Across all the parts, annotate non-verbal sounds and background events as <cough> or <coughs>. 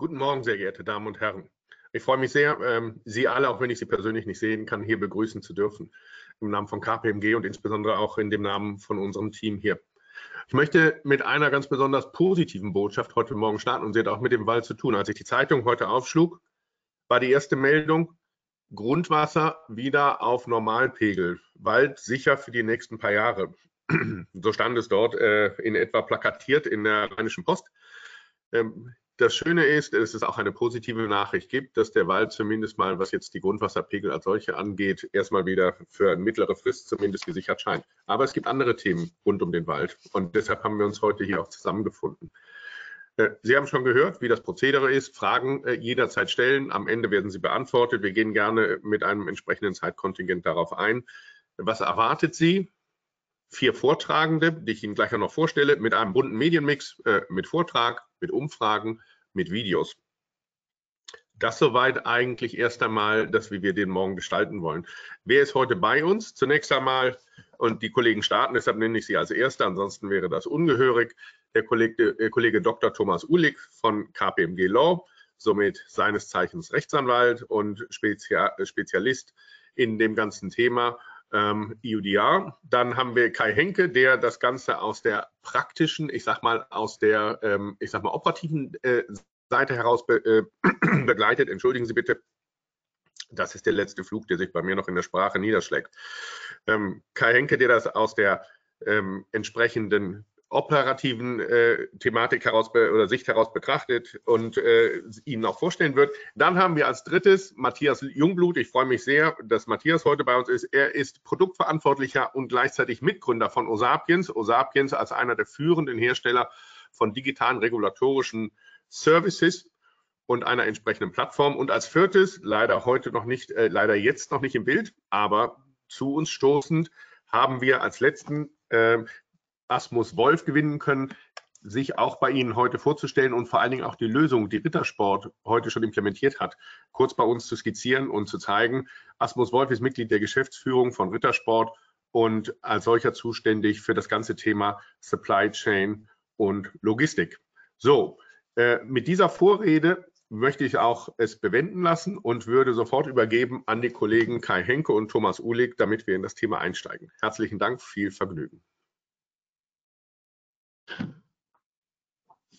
Guten Morgen, sehr geehrte Damen und Herren. Ich freue mich sehr, ähm, Sie alle, auch wenn ich Sie persönlich nicht sehen kann, hier begrüßen zu dürfen. Im Namen von KPMG und insbesondere auch in dem Namen von unserem Team hier. Ich möchte mit einer ganz besonders positiven Botschaft heute Morgen starten und sie hat auch mit dem Wald zu tun. Als ich die Zeitung heute aufschlug, war die erste Meldung, Grundwasser wieder auf Normalpegel. Wald sicher für die nächsten paar Jahre. So stand es dort äh, in etwa plakatiert in der Rheinischen Post. Ähm, das Schöne ist, dass es auch eine positive Nachricht gibt, dass der Wald zumindest mal, was jetzt die Grundwasserpegel als solche angeht, erstmal wieder für eine mittlere Frist zumindest gesichert scheint. Aber es gibt andere Themen rund um den Wald und deshalb haben wir uns heute hier auch zusammengefunden. Äh, Sie haben schon gehört, wie das Prozedere ist. Fragen äh, jederzeit stellen. Am Ende werden sie beantwortet. Wir gehen gerne mit einem entsprechenden Zeitkontingent darauf ein. Was erwartet Sie? Vier Vortragende, die ich Ihnen gleich noch vorstelle, mit einem bunten Medienmix, äh, mit Vortrag, mit Umfragen, mit Videos. Das soweit eigentlich erst einmal, dass wie wir den morgen gestalten wollen. Wer ist heute bei uns? Zunächst einmal, und die Kollegen starten, deshalb nenne ich sie als Erster, ansonsten wäre das ungehörig, der Kollege, der Kollege Dr. Thomas Uhlig von KPMG Law, somit seines Zeichens Rechtsanwalt und Spezialist in dem ganzen Thema ähm, EUDR. Dann haben wir Kai Henke, der das Ganze aus der praktischen, ich sag mal, aus der, ähm, ich sag mal, operativen äh, Seite heraus be äh, <clears throat> begleitet. Entschuldigen Sie bitte. Das ist der letzte Flug, der sich bei mir noch in der Sprache niederschlägt. Ähm, Kai Henke, der das aus der ähm, entsprechenden operativen äh, Thematik heraus oder Sicht heraus betrachtet und äh, Ihnen auch vorstellen wird. Dann haben wir als drittes Matthias Jungblut. Ich freue mich sehr, dass Matthias heute bei uns ist. Er ist Produktverantwortlicher und gleichzeitig Mitgründer von Osapiens. Osapiens als einer der führenden Hersteller von digitalen regulatorischen Services und einer entsprechenden Plattform. Und als viertes, leider heute noch nicht, äh, leider jetzt noch nicht im Bild, aber zu uns stoßend, haben wir als letzten äh, Asmus Wolf gewinnen können, sich auch bei Ihnen heute vorzustellen und vor allen Dingen auch die Lösung, die Rittersport heute schon implementiert hat, kurz bei uns zu skizzieren und zu zeigen. Asmus Wolf ist Mitglied der Geschäftsführung von Rittersport und als solcher zuständig für das ganze Thema Supply Chain und Logistik. So, äh, mit dieser Vorrede möchte ich auch es bewenden lassen und würde sofort übergeben an die Kollegen Kai Henke und Thomas Uhlig, damit wir in das Thema einsteigen. Herzlichen Dank, viel Vergnügen.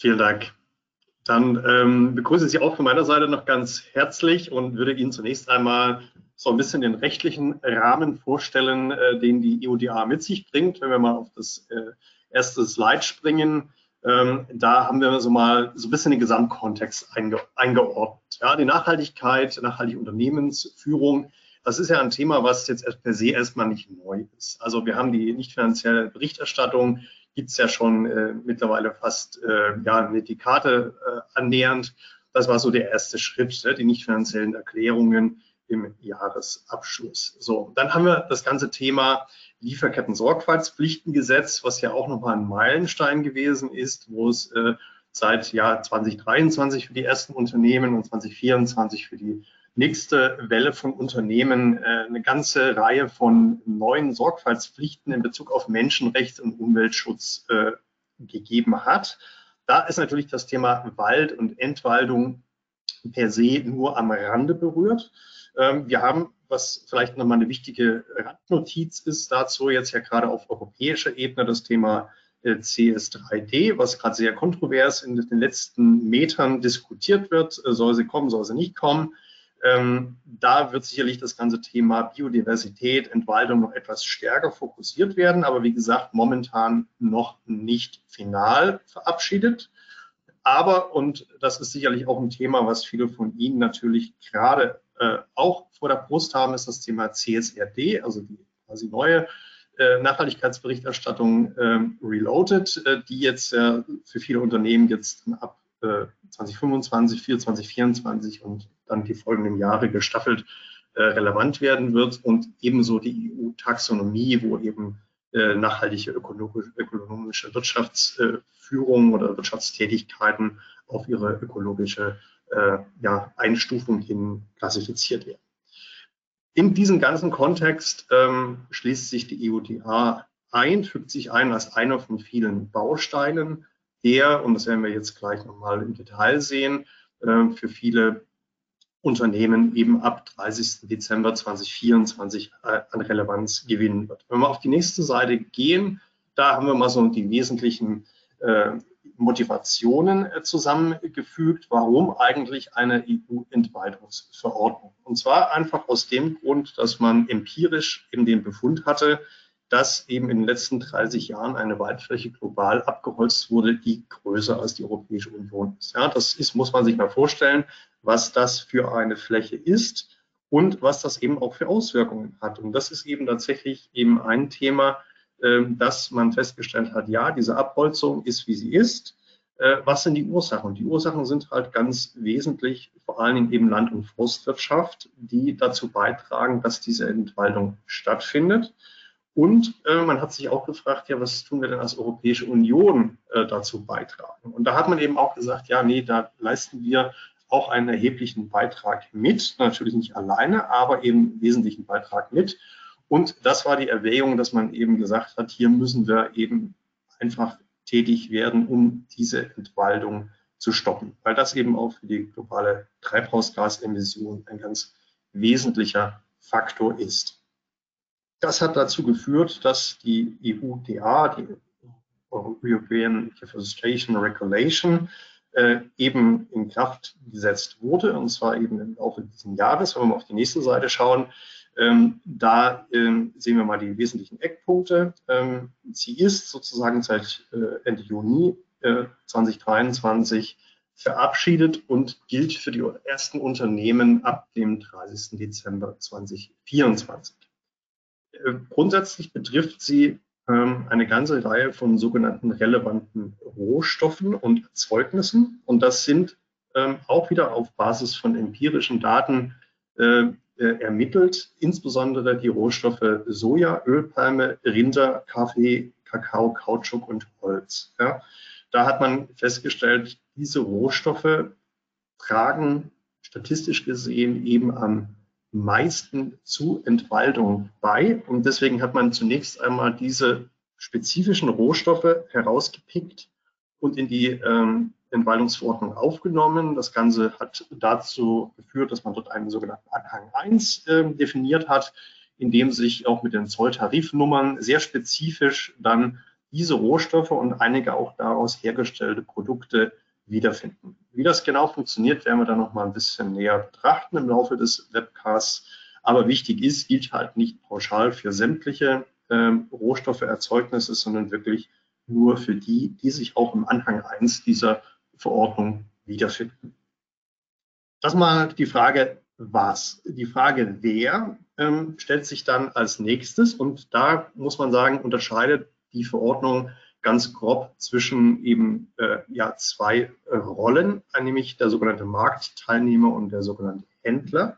Vielen Dank. Dann ähm, begrüße ich Sie auch von meiner Seite noch ganz herzlich und würde Ihnen zunächst einmal so ein bisschen den rechtlichen Rahmen vorstellen, äh, den die EUDA mit sich bringt. Wenn wir mal auf das äh, erste Slide springen, ähm, da haben wir so mal so ein bisschen den Gesamtkontext einge eingeordnet. Ja, die Nachhaltigkeit, nachhaltige Unternehmensführung, das ist ja ein Thema, was jetzt per se erstmal nicht neu ist. Also wir haben die nicht finanzielle Berichterstattung, gibt es ja schon äh, mittlerweile fast äh, ja, eine Dekade äh, annähernd. Das war so der erste Schritt, ne, die nicht finanziellen Erklärungen im Jahresabschluss. So, dann haben wir das ganze Thema Lieferketten-Sorgfaltspflichtengesetz, was ja auch nochmal ein Meilenstein gewesen ist, wo es äh, seit Jahr 2023 für die ersten Unternehmen und 2024 für die nächste Welle von Unternehmen äh, eine ganze Reihe von neuen Sorgfaltspflichten in Bezug auf Menschenrechts- und Umweltschutz äh, gegeben hat. Da ist natürlich das Thema Wald und Entwaldung per se nur am Rande berührt. Ähm, wir haben, was vielleicht nochmal eine wichtige Randnotiz ist dazu, jetzt ja gerade auf europäischer Ebene das Thema äh, CS3D, was gerade sehr kontrovers in den letzten Metern diskutiert wird. Soll sie kommen, soll sie nicht kommen? Ähm, da wird sicherlich das ganze Thema Biodiversität, Entwaldung noch etwas stärker fokussiert werden, aber wie gesagt, momentan noch nicht final verabschiedet. Aber, und das ist sicherlich auch ein Thema, was viele von Ihnen natürlich gerade äh, auch vor der Brust haben, ist das Thema CSRD, also die quasi neue äh, Nachhaltigkeitsberichterstattung äh, Reloaded, die jetzt äh, für viele Unternehmen jetzt ab 2025, 2024, 2024 und dann die folgenden Jahre gestaffelt äh, relevant werden wird und ebenso die EU-Taxonomie, wo eben äh, nachhaltige ökonomische Wirtschaftsführung oder Wirtschaftstätigkeiten auf ihre ökologische äh, ja, Einstufung hin klassifiziert werden. In diesem ganzen Kontext ähm, schließt sich die EUDA ein, fügt sich ein als einer von vielen Bausteinen der, und das werden wir jetzt gleich nochmal im Detail sehen, äh, für viele Unternehmen eben ab 30. Dezember 2024 äh, an Relevanz gewinnen wird. Wenn wir auf die nächste Seite gehen, da haben wir mal so die wesentlichen äh, Motivationen äh, zusammengefügt, warum eigentlich eine EU-Entwaldungsverordnung. Und zwar einfach aus dem Grund, dass man empirisch eben den Befund hatte, dass eben in den letzten 30 Jahren eine Waldfläche global abgeholzt wurde, die größer als die Europäische Union ist. Ja, das ist, muss man sich mal vorstellen, was das für eine Fläche ist und was das eben auch für Auswirkungen hat. Und das ist eben tatsächlich eben ein Thema, ähm, dass man festgestellt hat, ja, diese Abholzung ist, wie sie ist. Äh, was sind die Ursachen? Die Ursachen sind halt ganz wesentlich, vor allen Dingen eben Land- und Forstwirtschaft, die dazu beitragen, dass diese Entwaldung stattfindet. Und äh, man hat sich auch gefragt, ja, was tun wir denn als Europäische Union äh, dazu beitragen? Und da hat man eben auch gesagt, ja, nee, da leisten wir auch einen erheblichen Beitrag mit, natürlich nicht alleine, aber eben wesentlichen Beitrag mit. Und das war die Erwägung, dass man eben gesagt hat, hier müssen wir eben einfach tätig werden, um diese Entwaldung zu stoppen, weil das eben auch für die globale Treibhausgasemission ein ganz wesentlicher Faktor ist. Das hat dazu geführt, dass die EUDA, die European Deforestation Regulation, äh, eben in Kraft gesetzt wurde, und zwar eben im Laufe dieses Jahres. Wenn wir mal auf die nächste Seite schauen, ähm, da ähm, sehen wir mal die wesentlichen Eckpunkte. Ähm, sie ist sozusagen seit äh, Ende Juni äh, 2023 verabschiedet und gilt für die ersten Unternehmen ab dem 30. Dezember 2024. Äh, grundsätzlich betrifft sie ähm, eine ganze Reihe von sogenannten relevanten Rohstoffen und Erzeugnissen. Und das sind ähm, auch wieder auf Basis von empirischen Daten äh, äh, ermittelt, insbesondere die Rohstoffe Soja, Ölpalme, Rinder, Kaffee, Kakao, Kautschuk und Holz. Ja. Da hat man festgestellt, diese Rohstoffe tragen statistisch gesehen eben am meisten zu Entwaldung bei. Und deswegen hat man zunächst einmal diese spezifischen Rohstoffe herausgepickt und in die ähm, Entwaldungsverordnung aufgenommen. Das Ganze hat dazu geführt, dass man dort einen sogenannten Anhang 1 äh, definiert hat, in dem sich auch mit den Zolltarifnummern sehr spezifisch dann diese Rohstoffe und einige auch daraus hergestellte Produkte wiederfinden. Wie das genau funktioniert, werden wir dann noch mal ein bisschen näher betrachten im Laufe des Webcasts. Aber wichtig ist, gilt halt nicht pauschal für sämtliche ähm, Rohstoffe, Erzeugnisse, sondern wirklich nur für die, die sich auch im Anhang 1 dieser Verordnung wiederfinden. Das mal die Frage, was. Die Frage, wer, ähm, stellt sich dann als nächstes. Und da muss man sagen, unterscheidet die Verordnung ganz grob zwischen eben äh, ja, zwei äh, Rollen, nämlich der sogenannte Marktteilnehmer und der sogenannte Händler.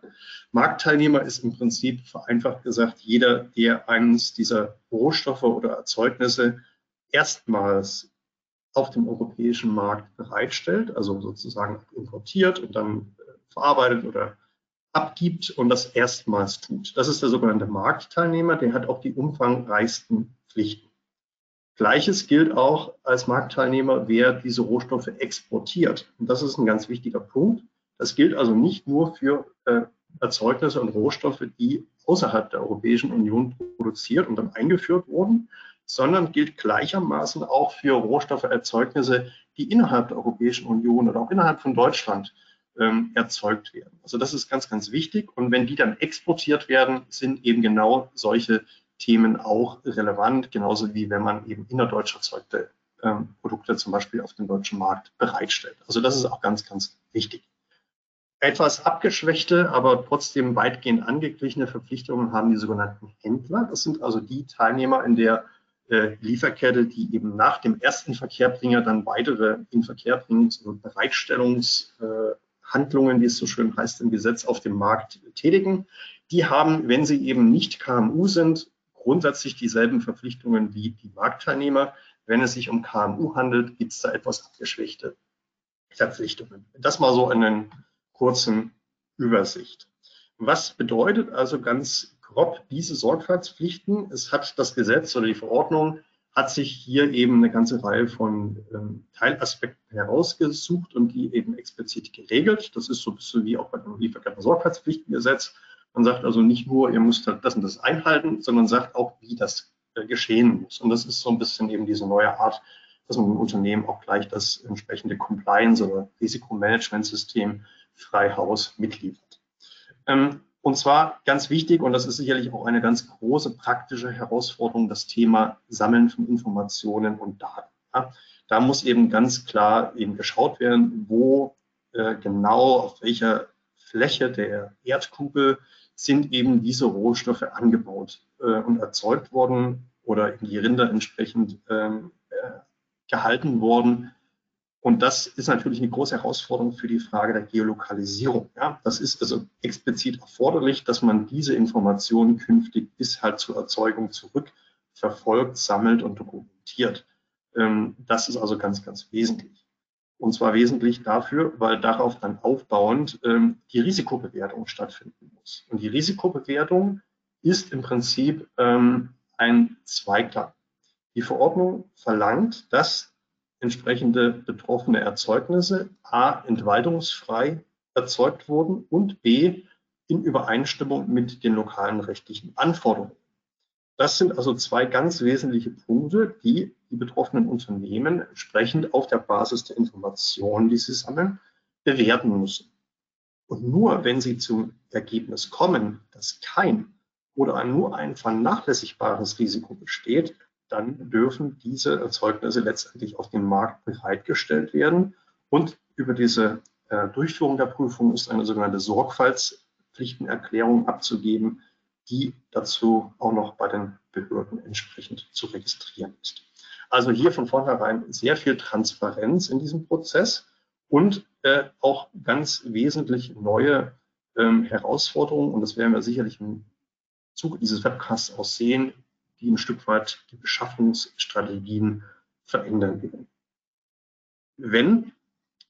Marktteilnehmer ist im Prinzip vereinfacht gesagt jeder, der eines dieser Rohstoffe oder Erzeugnisse erstmals auf dem europäischen Markt bereitstellt, also sozusagen importiert und dann äh, verarbeitet oder abgibt und das erstmals tut. Das ist der sogenannte Marktteilnehmer, der hat auch die umfangreichsten Pflichten. Gleiches gilt auch als Marktteilnehmer, wer diese Rohstoffe exportiert. Und das ist ein ganz wichtiger Punkt. Das gilt also nicht nur für äh, Erzeugnisse und Rohstoffe, die außerhalb der Europäischen Union produziert und dann eingeführt wurden, sondern gilt gleichermaßen auch für Rohstofferzeugnisse, die innerhalb der Europäischen Union oder auch innerhalb von Deutschland ähm, erzeugt werden. Also das ist ganz, ganz wichtig. Und wenn die dann exportiert werden, sind eben genau solche Themen auch relevant, genauso wie wenn man eben innerdeutsch erzeugte ähm, Produkte zum Beispiel auf dem deutschen Markt bereitstellt. Also das ist auch ganz, ganz wichtig. Etwas abgeschwächte, aber trotzdem weitgehend angeglichene Verpflichtungen haben die sogenannten Händler. Das sind also die Teilnehmer in der äh, Lieferkette, die eben nach dem ersten Verkehrbringer dann weitere Inverkehrbringungs- und Bereitstellungshandlungen, wie es so schön heißt im Gesetz, auf dem Markt tätigen. Die haben, wenn sie eben nicht KMU sind, grundsätzlich dieselben Verpflichtungen wie die Marktteilnehmer. Wenn es sich um KMU handelt, gibt es da etwas abgeschwächte Verpflichtungen. Das mal so in einer kurzen Übersicht. Was bedeutet also ganz grob diese Sorgfaltspflichten. Es hat das Gesetz oder die Verordnung hat sich hier eben eine ganze Reihe von ähm, Teilaspekten herausgesucht und die eben explizit geregelt. Das ist so ein bisschen wie auch bei dem Lieferketten-Sorgfaltspflichtengesetz. Man sagt also nicht nur, ihr müsst das und das einhalten, sondern sagt auch, wie das äh, geschehen muss. Und das ist so ein bisschen eben diese neue Art, dass man im Unternehmen auch gleich das entsprechende Compliance- oder Risikomanagementsystem frei Haus mitliefert. Ähm, und zwar ganz wichtig, und das ist sicherlich auch eine ganz große praktische Herausforderung, das Thema Sammeln von Informationen und Daten. Da muss eben ganz klar eben geschaut werden, wo äh, genau, auf welcher Fläche der Erdkugel sind eben diese Rohstoffe angebaut äh, und erzeugt worden oder in die Rinder entsprechend ähm, äh, gehalten worden und das ist natürlich eine große Herausforderung für die Frage der Geolokalisierung. Ja, das ist also explizit erforderlich, dass man diese Informationen künftig bis halt zur Erzeugung zurück verfolgt, sammelt und dokumentiert. Ähm, das ist also ganz, ganz wesentlich. Und zwar wesentlich dafür, weil darauf dann aufbauend ähm, die Risikobewertung stattfinden muss. Und die Risikobewertung ist im Prinzip ähm, ein Zweiklang. Die Verordnung verlangt, dass entsprechende betroffene Erzeugnisse a. entwaldungsfrei erzeugt wurden und b. in Übereinstimmung mit den lokalen rechtlichen Anforderungen. Das sind also zwei ganz wesentliche Punkte, die die betroffenen Unternehmen entsprechend auf der Basis der Informationen, die sie sammeln, bewerten müssen. Und nur wenn sie zum Ergebnis kommen, dass kein oder nur ein vernachlässigbares Risiko besteht, dann dürfen diese Erzeugnisse letztendlich auf dem Markt bereitgestellt werden. Und über diese äh, Durchführung der Prüfung ist eine sogenannte Sorgfaltspflichtenerklärung abzugeben, die dazu auch noch bei den Behörden entsprechend zu registrieren ist. Also hier von vornherein sehr viel Transparenz in diesem Prozess und äh, auch ganz wesentlich neue ähm, Herausforderungen. Und das werden wir sicherlich im Zuge dieses Webcasts auch sehen, die ein Stück weit die Beschaffungsstrategien verändern werden. Wenn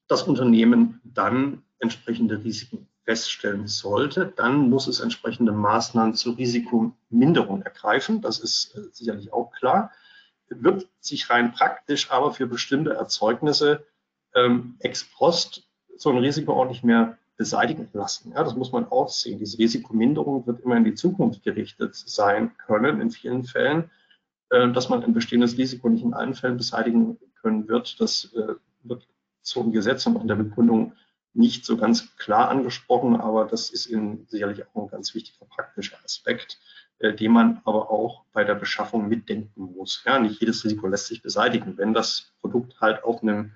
das Unternehmen dann entsprechende Risiken feststellen sollte, dann muss es entsprechende Maßnahmen zur Risikominderung ergreifen. Das ist äh, sicherlich auch klar. Wird sich rein praktisch aber für bestimmte Erzeugnisse ähm, ex post so ein Risiko auch nicht mehr beseitigen lassen. Ja, das muss man auch sehen. Diese Risikominderung wird immer in die Zukunft gerichtet sein können, in vielen Fällen. Äh, dass man ein bestehendes Risiko nicht in allen Fällen beseitigen können wird, das äh, wird zum Gesetz und in der Begründung nicht so ganz klar angesprochen, aber das ist Ihnen sicherlich auch ein ganz wichtiger praktischer Aspekt, äh, den man aber auch bei der Beschaffung mitdenken muss. Ja, nicht jedes Risiko lässt sich beseitigen. Wenn das Produkt halt auf einem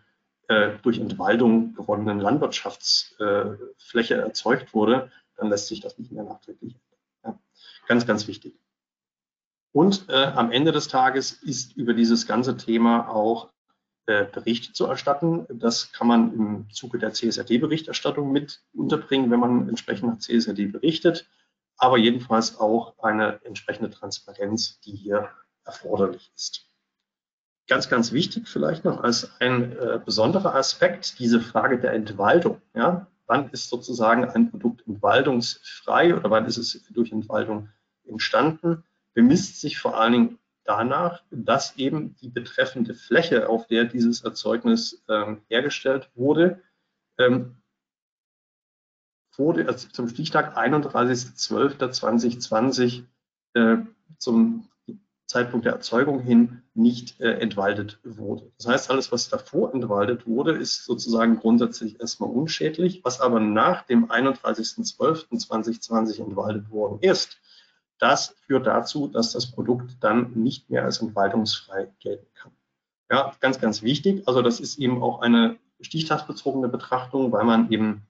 äh, durch Entwaldung gewonnenen Landwirtschaftsfläche äh, erzeugt wurde, dann lässt sich das nicht mehr nachträglich ändern. Ja. Ganz, ganz wichtig. Und äh, am Ende des Tages ist über dieses ganze Thema auch äh, Bericht zu erstatten. Das kann man im Zuge der CSRD-Berichterstattung mit unterbringen, wenn man entsprechend nach CSRD berichtet, aber jedenfalls auch eine entsprechende Transparenz, die hier erforderlich ist. Ganz, ganz wichtig vielleicht noch als ein äh, besonderer Aspekt diese Frage der Entwaldung. Ja? Wann ist sozusagen ein Produkt entwaldungsfrei oder wann ist es durch Entwaldung entstanden? Bemisst sich vor allen Dingen danach, dass eben die betreffende Fläche, auf der dieses Erzeugnis ähm, hergestellt wurde, ähm, wurde also zum Stichtag 31.12.2020 äh, zum Zeitpunkt der Erzeugung hin nicht äh, entwaldet wurde. Das heißt, alles, was davor entwaldet wurde, ist sozusagen grundsätzlich erstmal unschädlich. Was aber nach dem 31.12.2020 entwaldet worden ist, das führt dazu, dass das Produkt dann nicht mehr als entwaldungsfrei gelten kann. Ja, ganz, ganz wichtig. Also das ist eben auch eine stichtagsbezogene Betrachtung, weil man eben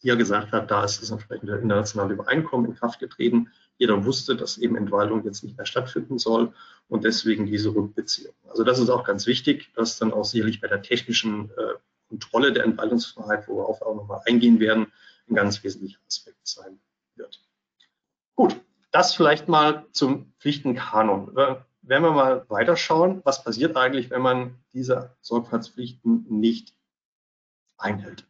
hier gesagt hat, da ist das entsprechende internationale Übereinkommen in Kraft getreten. Jeder wusste, dass eben Entwaldung jetzt nicht mehr stattfinden soll und deswegen diese Rückbeziehung. Also das ist auch ganz wichtig, dass dann auch sicherlich bei der technischen äh, Kontrolle der Entwaldungsfreiheit, worauf wir auch nochmal eingehen werden, ein ganz wesentlicher Aspekt sein wird. Gut, das vielleicht mal zum Pflichtenkanon. Äh, werden wir mal weiterschauen, was passiert eigentlich, wenn man diese Sorgfaltspflichten nicht einhält.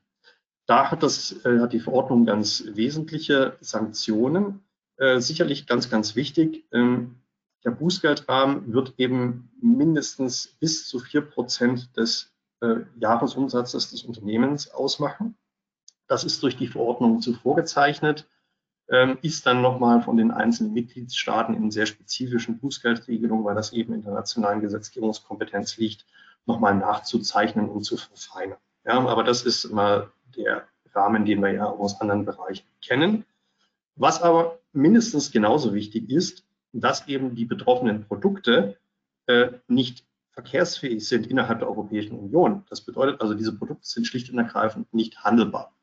Da hat, das, äh, hat die Verordnung ganz wesentliche Sanktionen. Äh, sicherlich ganz, ganz wichtig. Ähm, Der Bußgeldrahmen wird eben mindestens bis zu vier Prozent des äh, Jahresumsatzes des Unternehmens ausmachen. Das ist durch die Verordnung zuvor gezeichnet, ist dann nochmal von den einzelnen Mitgliedstaaten in sehr spezifischen Bußgeldregelungen, weil das eben in der nationalen Gesetzgebungskompetenz liegt, nochmal nachzuzeichnen und zu verfeinern. Ja, aber das ist mal der Rahmen, den wir ja aus anderen Bereichen kennen. Was aber mindestens genauso wichtig ist, dass eben die betroffenen Produkte äh, nicht verkehrsfähig sind innerhalb der Europäischen Union. Das bedeutet also, diese Produkte sind schlicht und ergreifend nicht handelbar.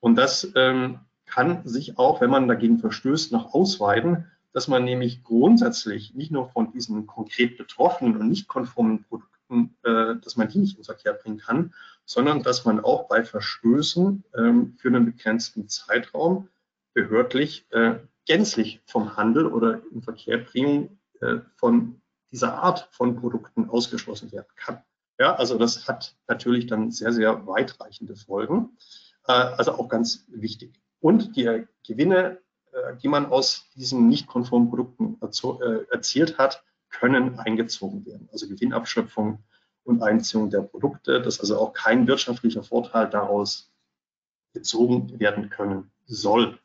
Und das ähm, kann sich auch, wenn man dagegen verstößt, noch ausweiten, dass man nämlich grundsätzlich nicht nur von diesen konkret betroffenen und nicht konformen Produkten, äh, dass man die nicht ins Verkehr bringen kann, sondern dass man auch bei Verstößen ähm, für einen begrenzten Zeitraum behördlich äh, gänzlich vom Handel oder in Verkehrbringung äh, von dieser Art von Produkten ausgeschlossen werden kann. Ja, also das hat natürlich dann sehr, sehr weitreichende Folgen. Äh, also auch ganz wichtig. Und die Gewinne, äh, die man aus diesen nicht konformen Produkten äh, erzielt hat, können eingezogen werden. Also Gewinnabschöpfung und Einziehung der Produkte, dass also auch kein wirtschaftlicher Vorteil daraus gezogen werden können soll.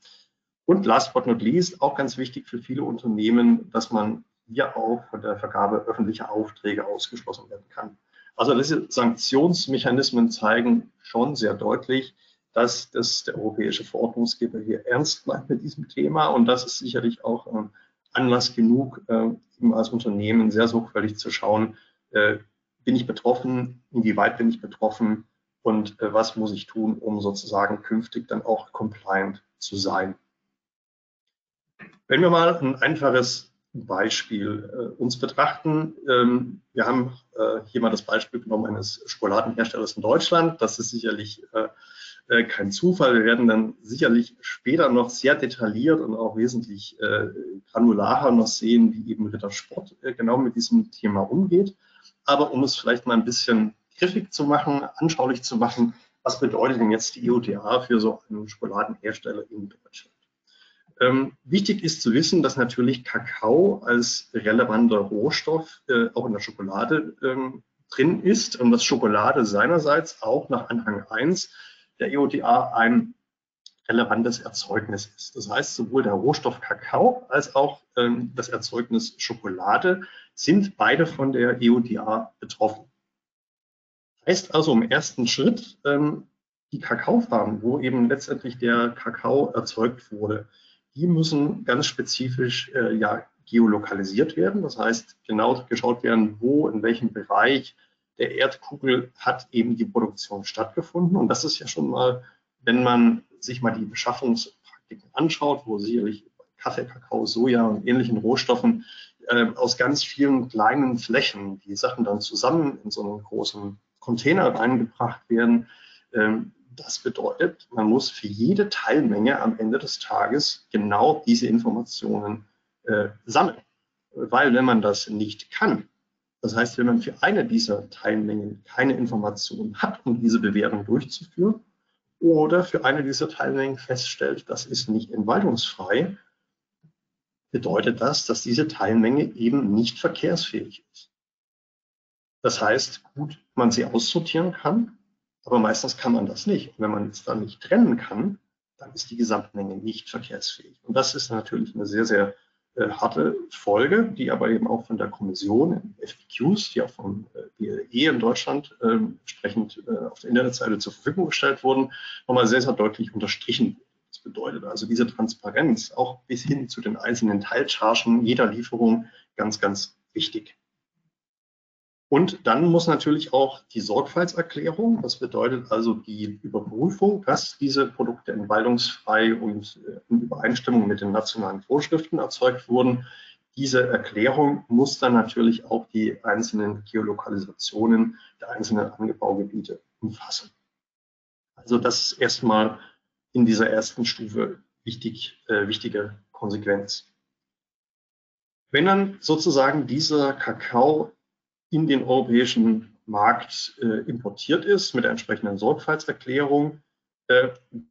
Und last but not least, auch ganz wichtig für viele Unternehmen, dass man hier auch von der Vergabe öffentlicher Aufträge ausgeschlossen werden kann. Also diese Sanktionsmechanismen zeigen schon sehr deutlich, dass das der europäische Verordnungsgeber hier ernst meint mit diesem Thema. Und das ist sicherlich auch äh, Anlass genug, äh, als Unternehmen sehr sorgfältig zu schauen, äh, bin ich betroffen, inwieweit bin ich betroffen und äh, was muss ich tun, um sozusagen künftig dann auch compliant zu sein. Wenn wir mal ein einfaches Beispiel äh, uns betrachten, ähm, wir haben äh, hier mal das Beispiel genommen eines Schokoladenherstellers in Deutschland. Das ist sicherlich äh, kein Zufall. Wir werden dann sicherlich später noch sehr detailliert und auch wesentlich äh, granularer noch sehen, wie eben Rittersport äh, genau mit diesem Thema umgeht. Aber um es vielleicht mal ein bisschen griffig zu machen, anschaulich zu machen, was bedeutet denn jetzt die EUDA für so einen Schokoladenhersteller in Deutschland? Ähm, wichtig ist zu wissen, dass natürlich Kakao als relevanter Rohstoff äh, auch in der Schokolade ähm, drin ist und dass Schokolade seinerseits auch nach Anhang 1 der EODA ein relevantes Erzeugnis ist. Das heißt, sowohl der Rohstoff Kakao als auch ähm, das Erzeugnis Schokolade sind beide von der EODA betroffen. Heißt also im ersten Schritt, ähm, die Kakaofarmen, wo eben letztendlich der Kakao erzeugt wurde, die müssen ganz spezifisch äh, ja, geolokalisiert werden. Das heißt, genau geschaut werden, wo, in welchem Bereich der Erdkugel hat eben die Produktion stattgefunden. Und das ist ja schon mal, wenn man sich mal die Beschaffungspraktiken anschaut, wo sicherlich Kaffee, Kakao, Soja und ähnlichen Rohstoffen äh, aus ganz vielen kleinen Flächen die Sachen dann zusammen in so einen großen Container reingebracht werden. Ähm, das bedeutet, man muss für jede Teilmenge am Ende des Tages genau diese Informationen äh, sammeln. Weil wenn man das nicht kann, das heißt, wenn man für eine dieser Teilmengen keine Informationen hat, um diese Bewertung durchzuführen, oder für eine dieser Teilmengen feststellt, das ist nicht entwaltungsfrei, bedeutet das, dass diese Teilmenge eben nicht verkehrsfähig ist. Das heißt, gut, man sie aussortieren kann, aber meistens kann man das nicht. Und wenn man es dann nicht trennen kann, dann ist die Gesamtmenge nicht verkehrsfähig. Und das ist natürlich eine sehr, sehr äh, harte Folge, die aber eben auch von der Kommission in FAQs, die auch vom äh, BLE in Deutschland äh, entsprechend äh, auf der Internetseite zur Verfügung gestellt wurden, nochmal sehr, sehr deutlich unterstrichen. Das bedeutet also diese Transparenz auch bis hin zu den einzelnen Teilchargen jeder Lieferung ganz, ganz wichtig. Und dann muss natürlich auch die Sorgfaltserklärung, das bedeutet also die Überprüfung, dass diese Produkte entwaldungsfrei und äh, in Übereinstimmung mit den nationalen Vorschriften erzeugt wurden. Diese Erklärung muss dann natürlich auch die einzelnen Geolokalisationen der einzelnen Angebaugebiete umfassen. Also das ist erstmal in dieser ersten Stufe wichtig, äh, wichtige Konsequenz. Wenn dann sozusagen dieser Kakao in den europäischen Markt äh, importiert ist mit der entsprechenden Sorgfaltserklärung, äh,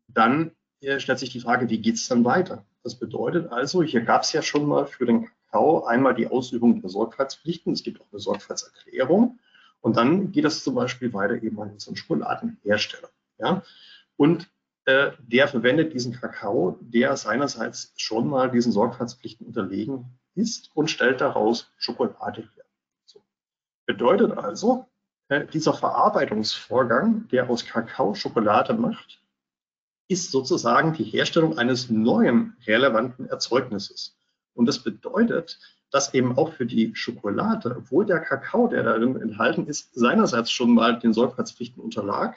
dann äh, stellt sich die Frage, wie geht es dann weiter? Das bedeutet also, hier gab es ja schon mal für den Kakao einmal die Ausübung der Sorgfaltspflichten. Es gibt auch eine Sorgfaltserklärung. Und dann geht das zum Beispiel weiter eben an unseren Schokoladenhersteller. Ja? Und äh, der verwendet diesen Kakao, der seinerseits schon mal diesen Sorgfaltspflichten unterlegen ist und stellt daraus Schokolade her. Bedeutet also, äh, dieser Verarbeitungsvorgang, der aus Kakao Schokolade macht, ist sozusagen die Herstellung eines neuen relevanten Erzeugnisses. Und das bedeutet, dass eben auch für die Schokolade, obwohl der Kakao, der darin enthalten ist, seinerseits schon mal den Sorgfaltspflichten unterlag,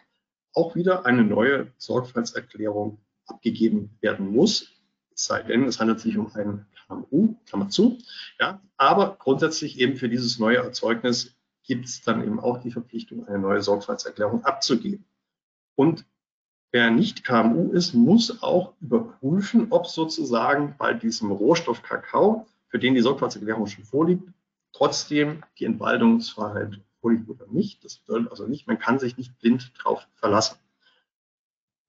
auch wieder eine neue Sorgfaltserklärung abgegeben werden muss. Es sei denn, es handelt sich um ein KMU, Klammer zu. Ja, aber grundsätzlich eben für dieses neue Erzeugnis gibt es dann eben auch die Verpflichtung, eine neue Sorgfaltserklärung abzugeben. Und wer nicht KMU ist, muss auch überprüfen, ob sozusagen bei diesem Rohstoff Kakao für den die Sorgfaltserklärung schon vorliegt, trotzdem die Entwaldungsfreiheit vorliegt oder nicht. Das bedeutet also nicht, man kann sich nicht blind drauf verlassen.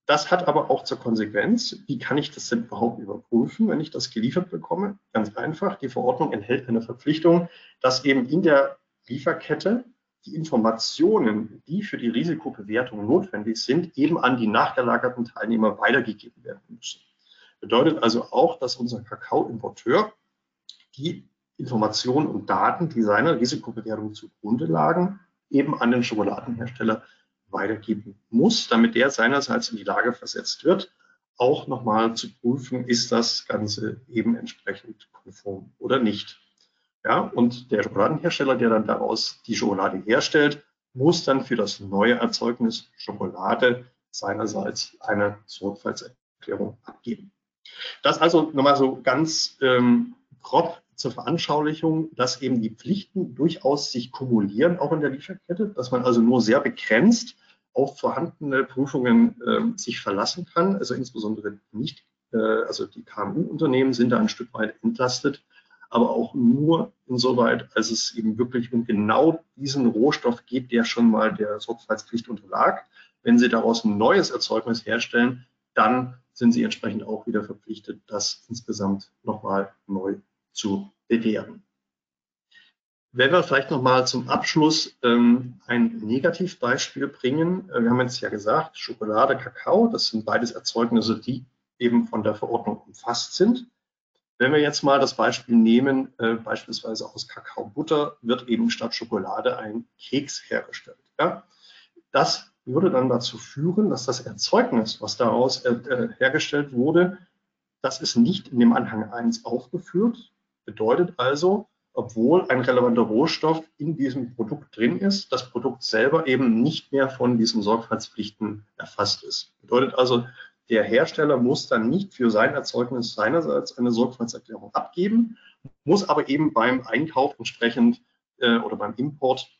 Das hat aber auch zur Konsequenz, wie kann ich das denn überhaupt überprüfen, wenn ich das geliefert bekomme? Ganz einfach, die Verordnung enthält eine Verpflichtung, dass eben in der Lieferkette die Informationen, die für die Risikobewertung notwendig sind, eben an die nachgelagerten Teilnehmer weitergegeben werden müssen. Bedeutet also auch, dass unser Kakaoimporteur die Informationen und Daten, die seiner Risikobewertung zugrunde lagen, eben an den Schokoladenhersteller weitergeben muss, damit der seinerseits in die Lage versetzt wird, auch nochmal zu prüfen, ist das Ganze eben entsprechend konform oder nicht. Ja, und der Schokoladenhersteller, der dann daraus die Schokolade herstellt, muss dann für das neue Erzeugnis Schokolade seinerseits eine Sorgfaltserklärung abgeben. Das also nochmal so ganz ähm, grob zur Veranschaulichung, dass eben die Pflichten durchaus sich kumulieren, auch in der Lieferkette, dass man also nur sehr begrenzt auf vorhandene Prüfungen äh, sich verlassen kann, also insbesondere nicht, äh, also die KMU-Unternehmen sind da ein Stück weit entlastet, aber auch nur insoweit, als es eben wirklich um genau diesen Rohstoff geht, der schon mal der Sorgfaltspflicht unterlag. Wenn Sie daraus ein neues Erzeugnis herstellen, dann sind Sie entsprechend auch wieder verpflichtet, das insgesamt nochmal neu zu bewerten. Wenn wir vielleicht nochmal zum Abschluss ähm, ein Negativbeispiel bringen. Äh, wir haben jetzt ja gesagt, Schokolade, Kakao, das sind beides Erzeugnisse, die eben von der Verordnung umfasst sind. Wenn wir jetzt mal das Beispiel nehmen, äh, beispielsweise aus Kakaobutter wird eben statt Schokolade ein Keks hergestellt. Ja? Das würde dann dazu führen, dass das Erzeugnis, was daraus äh, äh hergestellt wurde, das ist nicht in dem Anhang 1 aufgeführt, Bedeutet also, obwohl ein relevanter Rohstoff in diesem Produkt drin ist, das Produkt selber eben nicht mehr von diesen Sorgfaltspflichten erfasst ist. Bedeutet also, der Hersteller muss dann nicht für sein Erzeugnis seinerseits eine Sorgfaltserklärung abgeben, muss aber eben beim Einkauf entsprechend äh, oder beim Import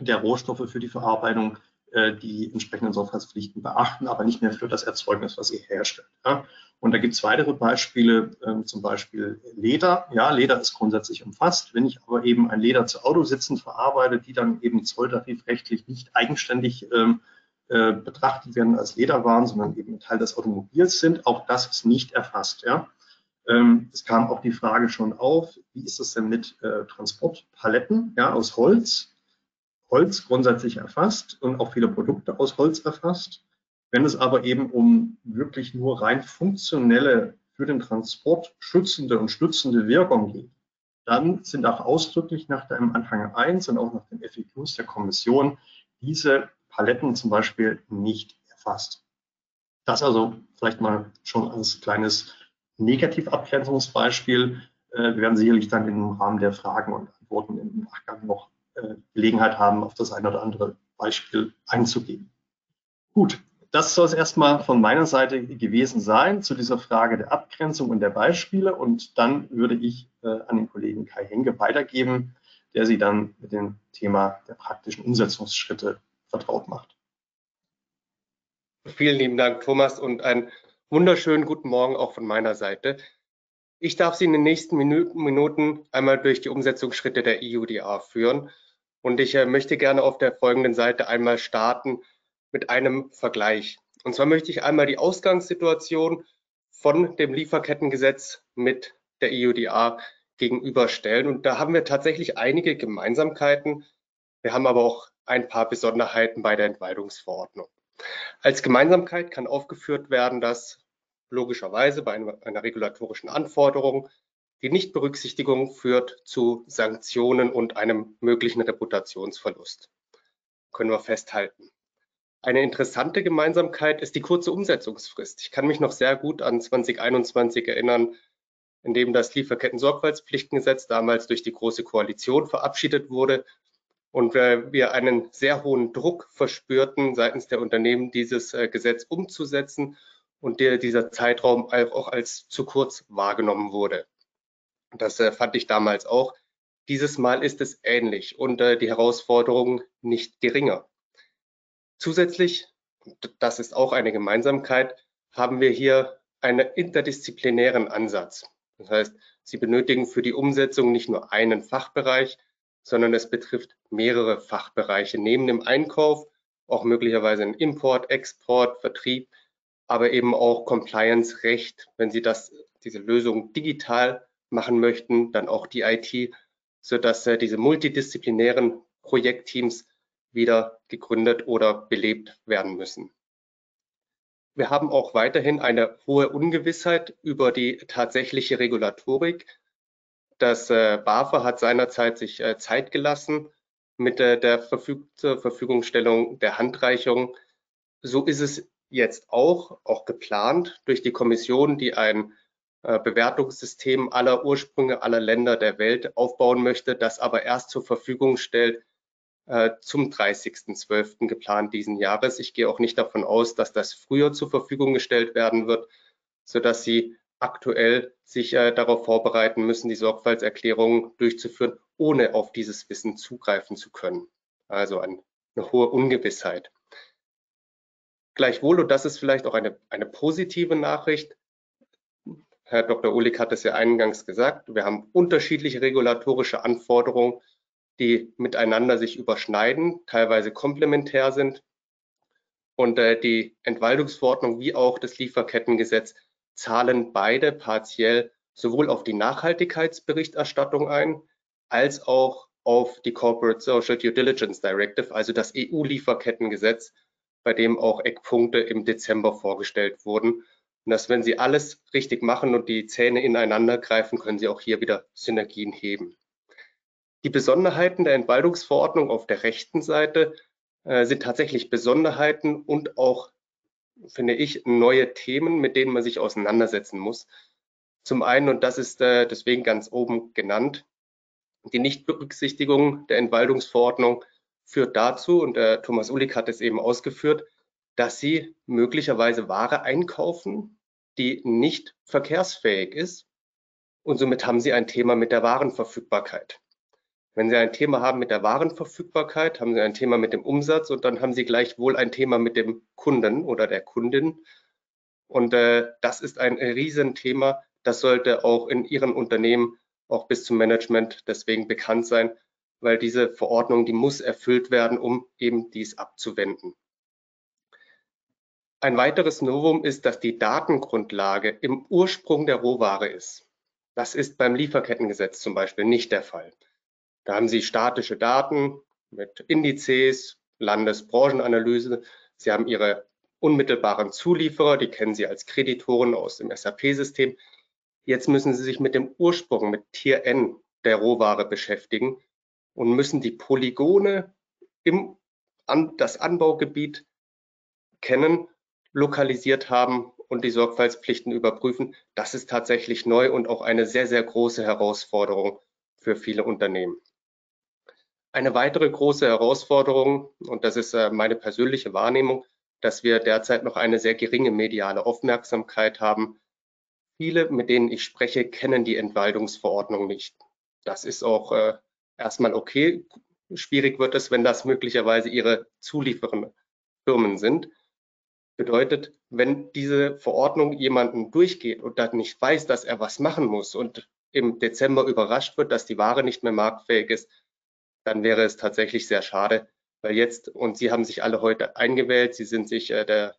der Rohstoffe für die Verarbeitung äh, die entsprechenden Sorgfaltspflichten beachten, aber nicht mehr für das Erzeugnis, was ihr herstellt. Ja. Und da gibt es weitere Beispiele, ähm, zum Beispiel Leder. Ja, Leder ist grundsätzlich umfasst. Wenn ich aber eben ein Leder zu Autositzen verarbeite, die dann eben zolltarifrechtlich nicht eigenständig ähm, äh, betrachtet werden als Lederwaren, sondern eben Teil des Automobils sind, auch das ist nicht erfasst. Ja. Ähm, es kam auch die Frage schon auf, wie ist es denn mit äh, Transportpaletten ja, aus Holz? Holz grundsätzlich erfasst und auch viele Produkte aus Holz erfasst. Wenn es aber eben um wirklich nur rein funktionelle, für den Transport schützende und stützende Wirkung geht, dann sind auch ausdrücklich nach dem Anhang 1 und auch nach den FAQs der Kommission diese Paletten zum Beispiel nicht erfasst. Das also vielleicht mal schon als kleines Negativabgrenzungsbeispiel. Äh, wir werden sicherlich dann im Rahmen der Fragen und Antworten im Nachgang noch äh, Gelegenheit haben, auf das eine oder andere Beispiel einzugehen. Gut, das soll es erstmal von meiner Seite gewesen sein zu dieser Frage der Abgrenzung und der Beispiele. Und dann würde ich äh, an den Kollegen Kai Henke weitergeben, der Sie dann mit dem Thema der praktischen Umsetzungsschritte vertraut macht. Vielen lieben Dank, Thomas, und einen wunderschönen guten Morgen auch von meiner Seite. Ich darf Sie in den nächsten Minuten einmal durch die Umsetzungsschritte der EUDA führen. Und ich äh, möchte gerne auf der folgenden Seite einmal starten mit einem Vergleich. Und zwar möchte ich einmal die Ausgangssituation von dem Lieferkettengesetz mit der EUDA gegenüberstellen. Und da haben wir tatsächlich einige Gemeinsamkeiten. Wir haben aber auch ein paar Besonderheiten bei der Entwaldungsverordnung. Als Gemeinsamkeit kann aufgeführt werden, dass logischerweise bei einer, regulatorischen Anforderung die Nichtberücksichtigung führt zu Sanktionen und einem möglichen Reputationsverlust. Können wir festhalten. Eine interessante Gemeinsamkeit ist die kurze Umsetzungsfrist. Ich kann mich noch sehr gut an 2021 erinnern, in dem das Lieferketten-Sorgfaltspflichtengesetz damals durch die Große Koalition verabschiedet wurde und wir einen sehr hohen Druck verspürten seitens der Unternehmen, dieses äh, Gesetz umzusetzen und der, dieser Zeitraum auch als zu kurz wahrgenommen wurde. Das äh, fand ich damals auch. Dieses Mal ist es ähnlich und äh, die Herausforderung nicht geringer. Zusätzlich, das ist auch eine Gemeinsamkeit, haben wir hier einen interdisziplinären Ansatz. Das heißt, Sie benötigen für die Umsetzung nicht nur einen Fachbereich, sondern es betrifft mehrere Fachbereiche neben dem Einkauf, auch möglicherweise einen Import, Export, Vertrieb, aber eben auch Compliance, Recht, wenn Sie das, diese Lösung digital machen möchten, dann auch die IT, sodass äh, diese multidisziplinären Projektteams wieder gegründet oder belebt werden müssen. Wir haben auch weiterhin eine hohe Ungewissheit über die tatsächliche Regulatorik. Das äh, BAFA hat seinerzeit sich äh, Zeit gelassen mit der, der Verfüg zur Verfügungstellung der Handreichung. So ist es jetzt auch, auch geplant durch die Kommission, die ein äh, Bewertungssystem aller Ursprünge aller Länder der Welt aufbauen möchte, das aber erst zur Verfügung stellt äh, zum 30.12. geplant diesen Jahres. Ich gehe auch nicht davon aus, dass das früher zur Verfügung gestellt werden wird, sodass Sie aktuell sich äh, darauf vorbereiten müssen, die Sorgfaltserklärung durchzuführen, ohne auf dieses Wissen zugreifen zu können. Also eine hohe Ungewissheit. Gleichwohl, und das ist vielleicht auch eine, eine positive Nachricht, Herr Dr. Ulik hat es ja eingangs gesagt, wir haben unterschiedliche regulatorische Anforderungen, die miteinander sich überschneiden, teilweise komplementär sind. Und äh, die Entwaldungsverordnung wie auch das Lieferkettengesetz zahlen beide partiell sowohl auf die Nachhaltigkeitsberichterstattung ein, als auch auf die Corporate Social Due Diligence Directive, also das EU-Lieferkettengesetz, bei dem auch Eckpunkte im Dezember vorgestellt wurden und dass wenn Sie alles richtig machen und die Zähne ineinander greifen, können Sie auch hier wieder Synergien heben. Die Besonderheiten der Entwaldungsverordnung auf der rechten Seite äh, sind tatsächlich Besonderheiten und auch, finde ich, neue Themen, mit denen man sich auseinandersetzen muss. Zum einen, und das ist äh, deswegen ganz oben genannt, die Nichtberücksichtigung der Entwaldungsverordnung führt dazu, und äh, Thomas Ulik hat es eben ausgeführt, dass sie möglicherweise Ware einkaufen, die nicht verkehrsfähig ist. Und somit haben sie ein Thema mit der Warenverfügbarkeit. Wenn Sie ein Thema haben mit der Warenverfügbarkeit, haben Sie ein Thema mit dem Umsatz und dann haben Sie gleichwohl ein Thema mit dem Kunden oder der Kundin. Und äh, das ist ein Riesenthema. Das sollte auch in Ihren Unternehmen auch bis zum Management deswegen bekannt sein, weil diese Verordnung, die muss erfüllt werden, um eben dies abzuwenden. Ein weiteres Novum ist, dass die Datengrundlage im Ursprung der Rohware ist. Das ist beim Lieferkettengesetz zum Beispiel nicht der Fall. Da haben Sie statische Daten mit Indizes, Landesbranchenanalyse. Sie haben Ihre unmittelbaren Zulieferer, die kennen Sie als Kreditoren aus dem SAP-System. Jetzt müssen Sie sich mit dem Ursprung, mit Tier N der Rohware beschäftigen und müssen die Polygone im an, das Anbaugebiet kennen lokalisiert haben und die Sorgfaltspflichten überprüfen, das ist tatsächlich neu und auch eine sehr, sehr große Herausforderung für viele Unternehmen. Eine weitere große Herausforderung, und das ist äh, meine persönliche Wahrnehmung, dass wir derzeit noch eine sehr geringe mediale Aufmerksamkeit haben. Viele, mit denen ich spreche, kennen die Entwaldungsverordnung nicht. Das ist auch äh, erstmal okay. Schwierig wird es, wenn das möglicherweise ihre zuliefernden Firmen sind. Bedeutet, wenn diese Verordnung jemanden durchgeht und dann nicht weiß, dass er was machen muss und im Dezember überrascht wird, dass die Ware nicht mehr marktfähig ist, dann wäre es tatsächlich sehr schade, weil jetzt, und Sie haben sich alle heute eingewählt, Sie sind sich äh, der,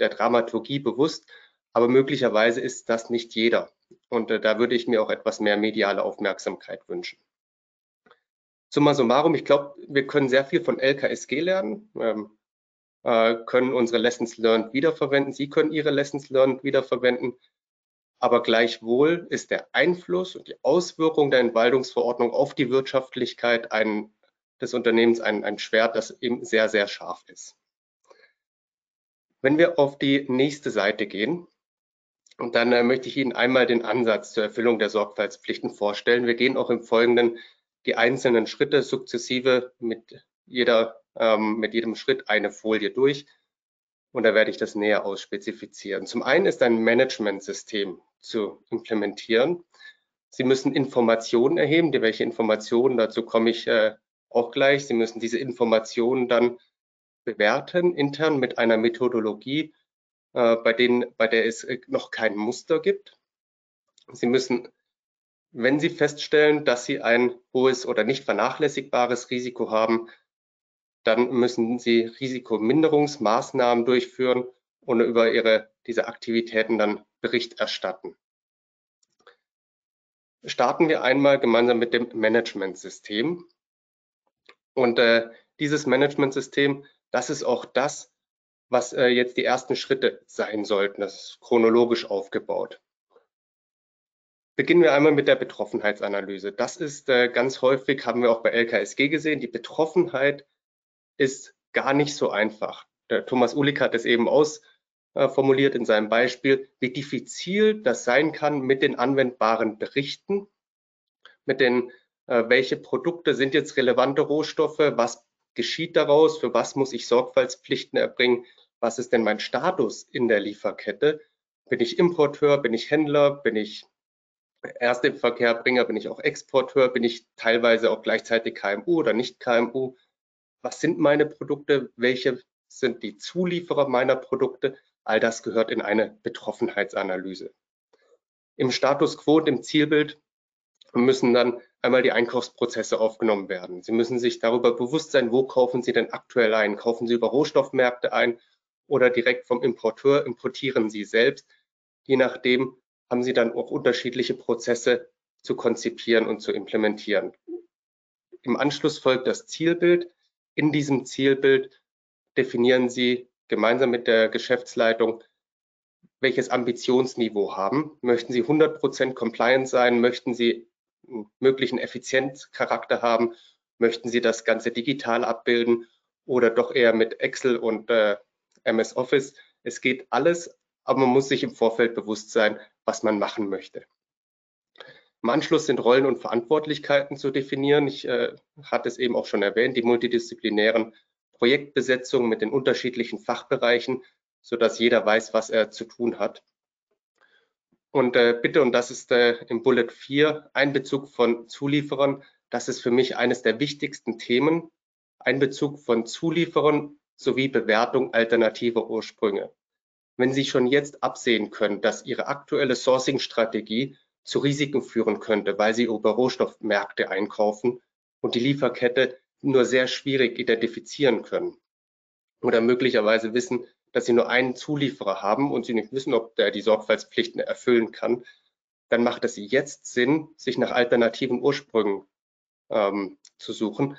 der Dramaturgie bewusst, aber möglicherweise ist das nicht jeder. Und äh, da würde ich mir auch etwas mehr mediale Aufmerksamkeit wünschen. Summa summarum, ich glaube, wir können sehr viel von LKSG lernen, ähm, äh, können unsere Lessons Learned wiederverwenden. Sie können Ihre Lessons Learned wiederverwenden. Aber gleichwohl ist der Einfluss und die Auswirkung der Entwaldungsverordnung auf die Wirtschaftlichkeit ein, des Unternehmens ein, ein Schwert, das eben sehr, sehr scharf ist. Wenn wir auf die nächste Seite gehen, und dann äh, möchte ich Ihnen einmal den Ansatz zur Erfüllung der Sorgfaltspflichten vorstellen. Wir gehen auch im Folgenden die einzelnen Schritte sukzessive mit jeder, ähm, mit jedem Schritt eine Folie durch. Und da werde ich das näher ausspezifizieren. Zum einen ist ein Managementsystem zu implementieren. Sie müssen Informationen erheben. Die welche Informationen, dazu komme ich äh, auch gleich. Sie müssen diese Informationen dann bewerten, intern mit einer Methodologie, äh, bei, denen, bei der es äh, noch kein Muster gibt. Sie müssen wenn Sie feststellen, dass Sie ein hohes oder nicht vernachlässigbares Risiko haben, dann müssen Sie Risikominderungsmaßnahmen durchführen und über Ihre, diese Aktivitäten dann Bericht erstatten. Starten wir einmal gemeinsam mit dem Managementsystem. Und äh, dieses Managementsystem, das ist auch das, was äh, jetzt die ersten Schritte sein sollten. Das ist chronologisch aufgebaut. Beginnen wir einmal mit der Betroffenheitsanalyse. Das ist äh, ganz häufig, haben wir auch bei LKSG gesehen, die Betroffenheit ist gar nicht so einfach. Der Thomas Ulik hat es eben ausformuliert äh, in seinem Beispiel, wie diffizil das sein kann mit den anwendbaren Berichten, mit den, äh, welche Produkte sind jetzt relevante Rohstoffe, was geschieht daraus, für was muss ich Sorgfaltspflichten erbringen, was ist denn mein Status in der Lieferkette, bin ich Importeur, bin ich Händler, bin ich erst im Verkehrbringer, bin ich auch Exporteur, bin ich teilweise auch gleichzeitig KMU oder nicht KMU. Was sind meine Produkte? Welche sind die Zulieferer meiner Produkte? All das gehört in eine Betroffenheitsanalyse. Im Status quo im Zielbild müssen dann einmal die Einkaufsprozesse aufgenommen werden. Sie müssen sich darüber bewusst sein, wo kaufen Sie denn aktuell ein? Kaufen Sie über Rohstoffmärkte ein oder direkt vom Importeur importieren Sie selbst? Je nachdem haben Sie dann auch unterschiedliche Prozesse zu konzipieren und zu implementieren. Im Anschluss folgt das Zielbild. In diesem Zielbild definieren Sie gemeinsam mit der Geschäftsleitung, welches Ambitionsniveau haben. Möchten Sie 100% compliant sein? Möchten Sie einen möglichen Effizienzcharakter haben? Möchten Sie das Ganze digital abbilden oder doch eher mit Excel und äh, MS Office? Es geht alles aber man muss sich im Vorfeld bewusst sein, was man machen möchte. Im Anschluss sind Rollen und Verantwortlichkeiten zu definieren. Ich äh, hatte es eben auch schon erwähnt, die multidisziplinären Projektbesetzungen mit den unterschiedlichen Fachbereichen, sodass jeder weiß, was er zu tun hat. Und äh, bitte, und das ist äh, im Bullet 4, Einbezug von Zulieferern. Das ist für mich eines der wichtigsten Themen. Einbezug von Zulieferern sowie Bewertung alternativer Ursprünge wenn Sie schon jetzt absehen können, dass Ihre aktuelle Sourcing-Strategie zu Risiken führen könnte, weil Sie über Rohstoffmärkte einkaufen und die Lieferkette nur sehr schwierig identifizieren können. Oder möglicherweise wissen, dass Sie nur einen Zulieferer haben und Sie nicht wissen, ob der die Sorgfaltspflichten erfüllen kann, dann macht es jetzt Sinn, sich nach alternativen Ursprüngen ähm, zu suchen.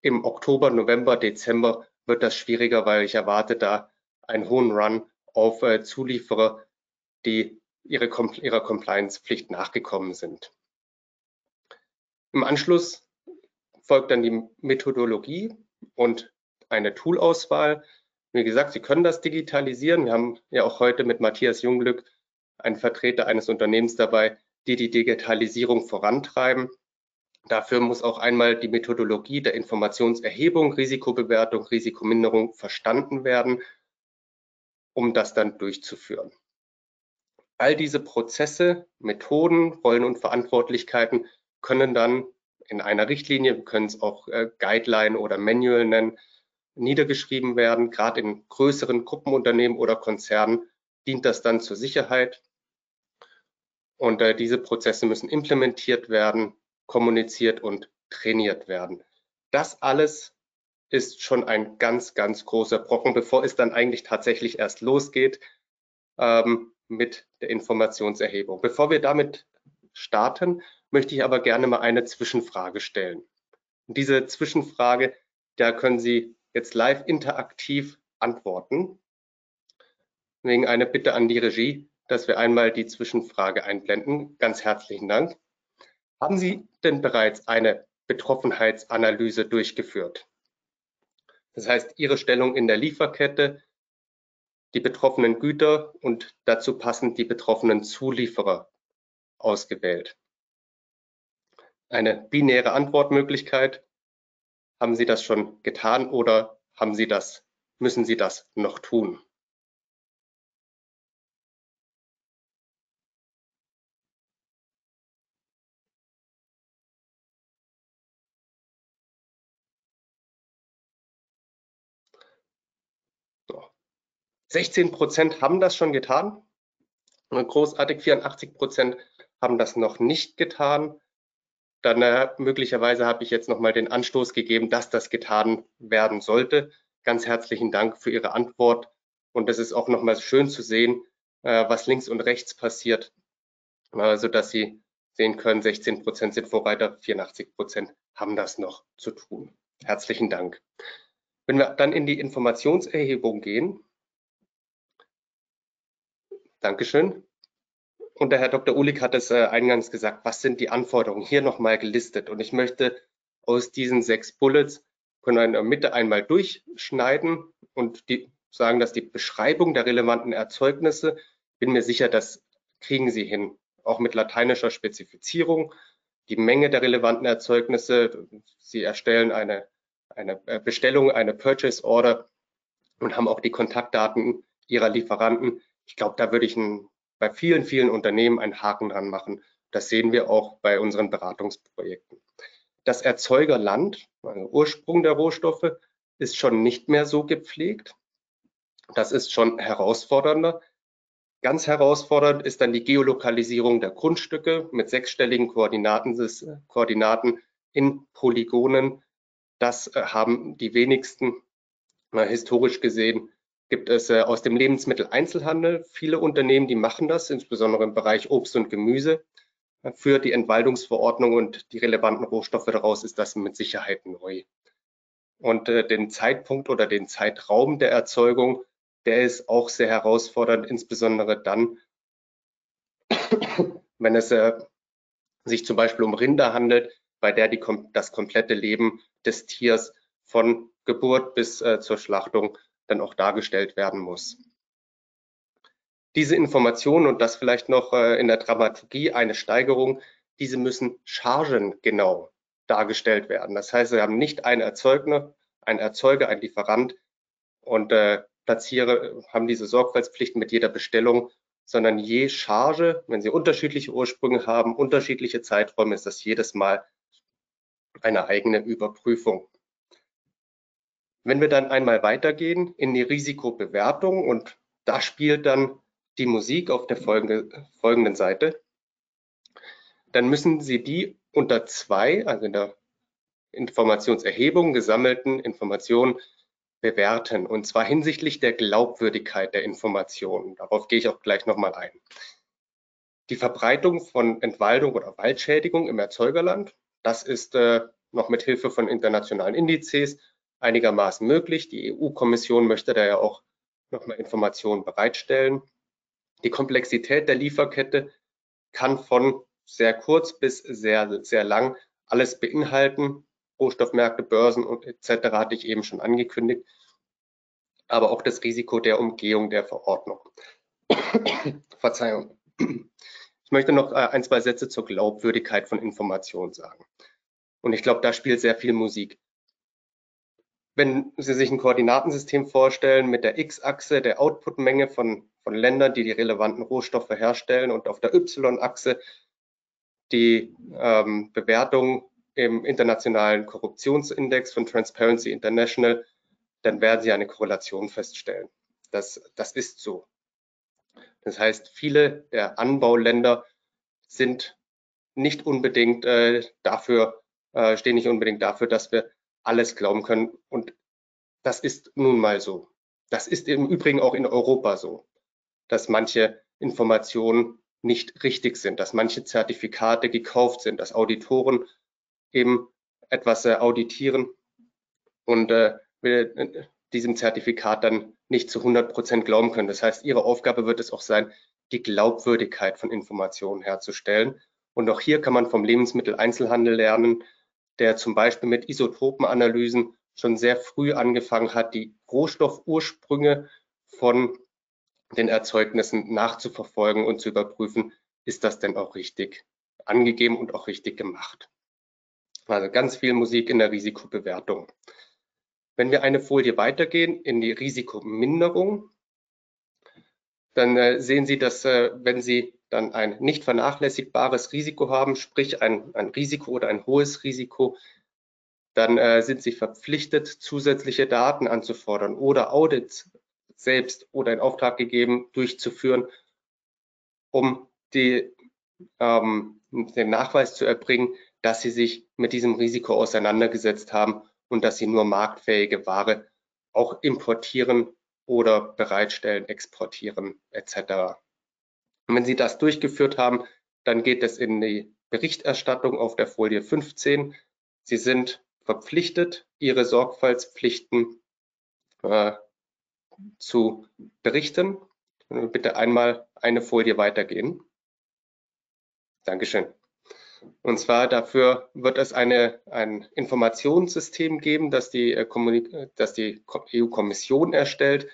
Im Oktober, November, Dezember wird das schwieriger, weil ich erwarte da einen hohen Run auf äh, Zulieferer, die ihre, ihrer Compliance-Pflicht nachgekommen sind. Im Anschluss folgt dann die Methodologie und eine Toolauswahl. Wie gesagt, Sie können das digitalisieren. Wir haben ja auch heute mit Matthias Junglück einen Vertreter eines Unternehmens dabei, die die Digitalisierung vorantreiben. Dafür muss auch einmal die Methodologie der Informationserhebung, Risikobewertung, Risikominderung verstanden werden um das dann durchzuführen. All diese Prozesse, Methoden, Rollen und Verantwortlichkeiten können dann in einer Richtlinie, wir können es auch äh, Guideline oder Manual nennen, niedergeschrieben werden. Gerade in größeren Gruppenunternehmen oder Konzernen dient das dann zur Sicherheit. Und äh, diese Prozesse müssen implementiert werden, kommuniziert und trainiert werden. Das alles ist schon ein ganz, ganz großer Brocken, bevor es dann eigentlich tatsächlich erst losgeht. Ähm, mit der Informationserhebung. Bevor wir damit starten, möchte ich aber gerne mal eine Zwischenfrage stellen. Und diese Zwischenfrage, da können Sie jetzt live interaktiv antworten. Wegen eine Bitte an die Regie, dass wir einmal die Zwischenfrage einblenden. Ganz herzlichen Dank. Haben Sie denn bereits eine Betroffenheitsanalyse durchgeführt? Das heißt, Ihre Stellung in der Lieferkette, die betroffenen Güter und dazu passend die betroffenen Zulieferer ausgewählt. Eine binäre Antwortmöglichkeit. Haben Sie das schon getan oder haben Sie das, müssen Sie das noch tun? So. 16 Prozent haben das schon getan. Großartig 84 Prozent haben das noch nicht getan. Dann äh, möglicherweise habe ich jetzt noch mal den Anstoß gegeben, dass das getan werden sollte. Ganz herzlichen Dank für Ihre Antwort. Und es ist auch noch mal schön zu sehen, äh, was links und rechts passiert, äh, sodass Sie sehen können, 16 Prozent sind Vorreiter, 84 Prozent haben das noch zu tun. Herzlichen Dank. Wenn wir dann in die Informationserhebung gehen, Dankeschön. Und der Herr Dr. Ulik hat es äh, eingangs gesagt, was sind die Anforderungen hier nochmal gelistet. Und ich möchte aus diesen sechs Bullets können wir in der Mitte einmal durchschneiden und die, sagen, dass die Beschreibung der relevanten Erzeugnisse, bin mir sicher, das kriegen Sie hin, auch mit lateinischer Spezifizierung. Die Menge der relevanten Erzeugnisse, Sie erstellen eine, eine äh, Bestellung, eine Purchase Order und haben auch die Kontaktdaten Ihrer Lieferanten. Ich glaube, da würde ich ein bei vielen, vielen Unternehmen einen Haken dran machen. Das sehen wir auch bei unseren Beratungsprojekten. Das Erzeugerland, also Ursprung der Rohstoffe, ist schon nicht mehr so gepflegt. Das ist schon herausfordernder. Ganz herausfordernd ist dann die Geolokalisierung der Grundstücke mit sechsstelligen Koordinaten, Koordinaten in Polygonen. Das äh, haben die wenigsten historisch gesehen gibt es äh, aus dem Lebensmitteleinzelhandel viele Unternehmen, die machen das, insbesondere im Bereich Obst und Gemüse. Für die Entwaldungsverordnung und die relevanten Rohstoffe daraus ist das mit Sicherheit neu. Und äh, den Zeitpunkt oder den Zeitraum der Erzeugung, der ist auch sehr herausfordernd, insbesondere dann, <coughs> wenn es äh, sich zum Beispiel um Rinder handelt, bei der die, das komplette Leben des Tiers von Geburt bis äh, zur Schlachtung dann auch dargestellt werden muss. Diese Informationen und das vielleicht noch äh, in der Dramaturgie eine Steigerung, diese müssen chargengenau dargestellt werden. Das heißt, Sie haben nicht einen Erzeugner, ein Erzeuger, ein Lieferant und äh, platziere, haben diese Sorgfaltspflichten mit jeder Bestellung, sondern je Charge, wenn Sie unterschiedliche Ursprünge haben, unterschiedliche Zeiträume, ist das jedes Mal eine eigene Überprüfung. Wenn wir dann einmal weitergehen in die Risikobewertung und da spielt dann die Musik auf der folgenden Seite, dann müssen Sie die unter zwei, also in der Informationserhebung gesammelten Informationen bewerten und zwar hinsichtlich der Glaubwürdigkeit der Informationen. Darauf gehe ich auch gleich nochmal ein. Die Verbreitung von Entwaldung oder Waldschädigung im Erzeugerland, das ist äh, noch mit Hilfe von internationalen Indizes einigermaßen möglich. Die EU-Kommission möchte da ja auch nochmal Informationen bereitstellen. Die Komplexität der Lieferkette kann von sehr kurz bis sehr, sehr lang alles beinhalten. Rohstoffmärkte, Börsen und etc. hatte ich eben schon angekündigt. Aber auch das Risiko der Umgehung der Verordnung. <coughs> Verzeihung. Ich möchte noch äh, ein, zwei Sätze zur Glaubwürdigkeit von Informationen sagen. Und ich glaube, da spielt sehr viel Musik. Wenn Sie sich ein Koordinatensystem vorstellen mit der X-Achse der Outputmenge von, von Ländern, die die relevanten Rohstoffe herstellen und auf der Y-Achse die ähm, Bewertung im internationalen Korruptionsindex von Transparency International, dann werden Sie eine Korrelation feststellen. Das, das ist so. Das heißt, viele der Anbauländer sind nicht unbedingt äh, dafür, äh, stehen nicht unbedingt dafür, dass wir alles glauben können. Und das ist nun mal so. Das ist im Übrigen auch in Europa so, dass manche Informationen nicht richtig sind, dass manche Zertifikate gekauft sind, dass Auditoren eben etwas äh, auditieren und äh, diesem Zertifikat dann nicht zu 100 Prozent glauben können. Das heißt, Ihre Aufgabe wird es auch sein, die Glaubwürdigkeit von Informationen herzustellen. Und auch hier kann man vom Lebensmitteleinzelhandel lernen, der zum Beispiel mit Isotopenanalysen schon sehr früh angefangen hat, die Rohstoffursprünge von den Erzeugnissen nachzuverfolgen und zu überprüfen, ist das denn auch richtig angegeben und auch richtig gemacht. Also ganz viel Musik in der Risikobewertung. Wenn wir eine Folie weitergehen in die Risikominderung, dann äh, sehen Sie, dass äh, wenn Sie dann ein nicht vernachlässigbares Risiko haben, sprich ein, ein Risiko oder ein hohes Risiko, dann äh, sind Sie verpflichtet, zusätzliche Daten anzufordern oder Audits selbst oder in Auftrag gegeben durchzuführen, um die, ähm, den Nachweis zu erbringen, dass Sie sich mit diesem Risiko auseinandergesetzt haben und dass Sie nur marktfähige Ware auch importieren oder bereitstellen, exportieren etc. Und wenn Sie das durchgeführt haben, dann geht es in die Berichterstattung auf der Folie 15. Sie sind verpflichtet, Ihre Sorgfaltspflichten äh, zu berichten. Bitte einmal eine Folie weitergehen. Dankeschön. Und zwar dafür wird es eine, ein Informationssystem geben, das die, äh, die EU-Kommission erstellt.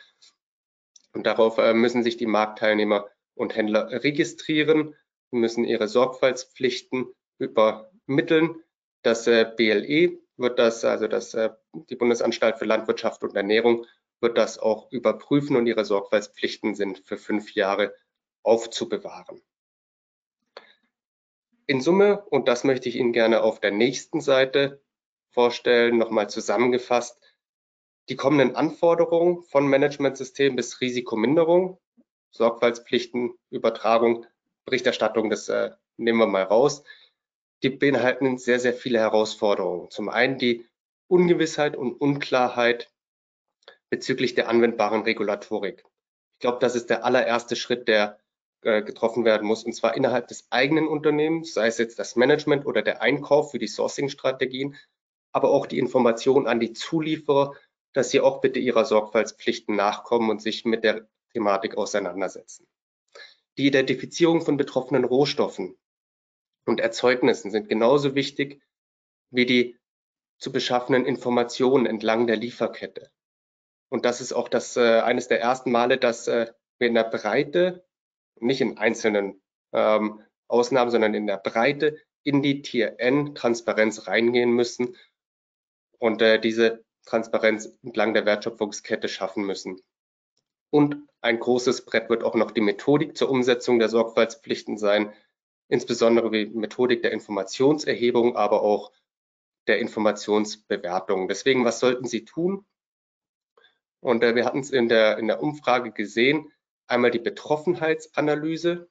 Und darauf äh, müssen sich die Marktteilnehmer und Händler registrieren, müssen ihre Sorgfaltspflichten übermitteln. Das äh, BLE wird das, also das, die Bundesanstalt für Landwirtschaft und Ernährung, wird das auch überprüfen und ihre Sorgfaltspflichten sind für fünf Jahre aufzubewahren. In Summe, und das möchte ich Ihnen gerne auf der nächsten Seite vorstellen, nochmal zusammengefasst, die kommenden Anforderungen von Managementsystem bis Risikominderung, Sorgfaltspflichten, Übertragung, Berichterstattung, das äh, nehmen wir mal raus, die beinhalten sehr, sehr viele Herausforderungen. Zum einen die Ungewissheit und Unklarheit bezüglich der anwendbaren Regulatorik. Ich glaube, das ist der allererste Schritt, der äh, getroffen werden muss, und zwar innerhalb des eigenen Unternehmens, sei es jetzt das Management oder der Einkauf für die Sourcing-Strategien, aber auch die Information an die Zulieferer, dass sie auch bitte ihrer Sorgfaltspflichten nachkommen und sich mit der Thematik auseinandersetzen. Die Identifizierung von betroffenen Rohstoffen und Erzeugnissen sind genauso wichtig wie die zu beschaffenen Informationen entlang der Lieferkette. Und das ist auch das äh, eines der ersten Male, dass äh, wir in der Breite nicht in einzelnen ähm, Ausnahmen, sondern in der Breite in die Tier N Transparenz reingehen müssen und äh, diese Transparenz entlang der Wertschöpfungskette schaffen müssen. Und ein großes Brett wird auch noch die Methodik zur Umsetzung der Sorgfaltspflichten sein, insbesondere die Methodik der Informationserhebung, aber auch der Informationsbewertung. Deswegen, was sollten Sie tun? Und äh, wir hatten es in der, in der Umfrage gesehen, einmal die Betroffenheitsanalyse,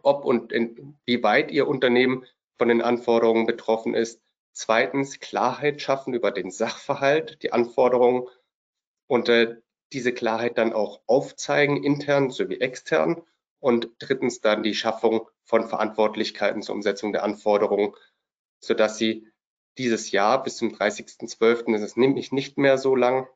ob und inwieweit Ihr Unternehmen von den Anforderungen betroffen ist. Zweitens Klarheit schaffen über den Sachverhalt, die Anforderungen und äh, diese Klarheit dann auch aufzeigen, intern sowie extern. Und drittens dann die Schaffung von Verantwortlichkeiten zur Umsetzung der Anforderungen, sodass Sie dieses Jahr bis zum 30.12., das ist nämlich nicht mehr so lang,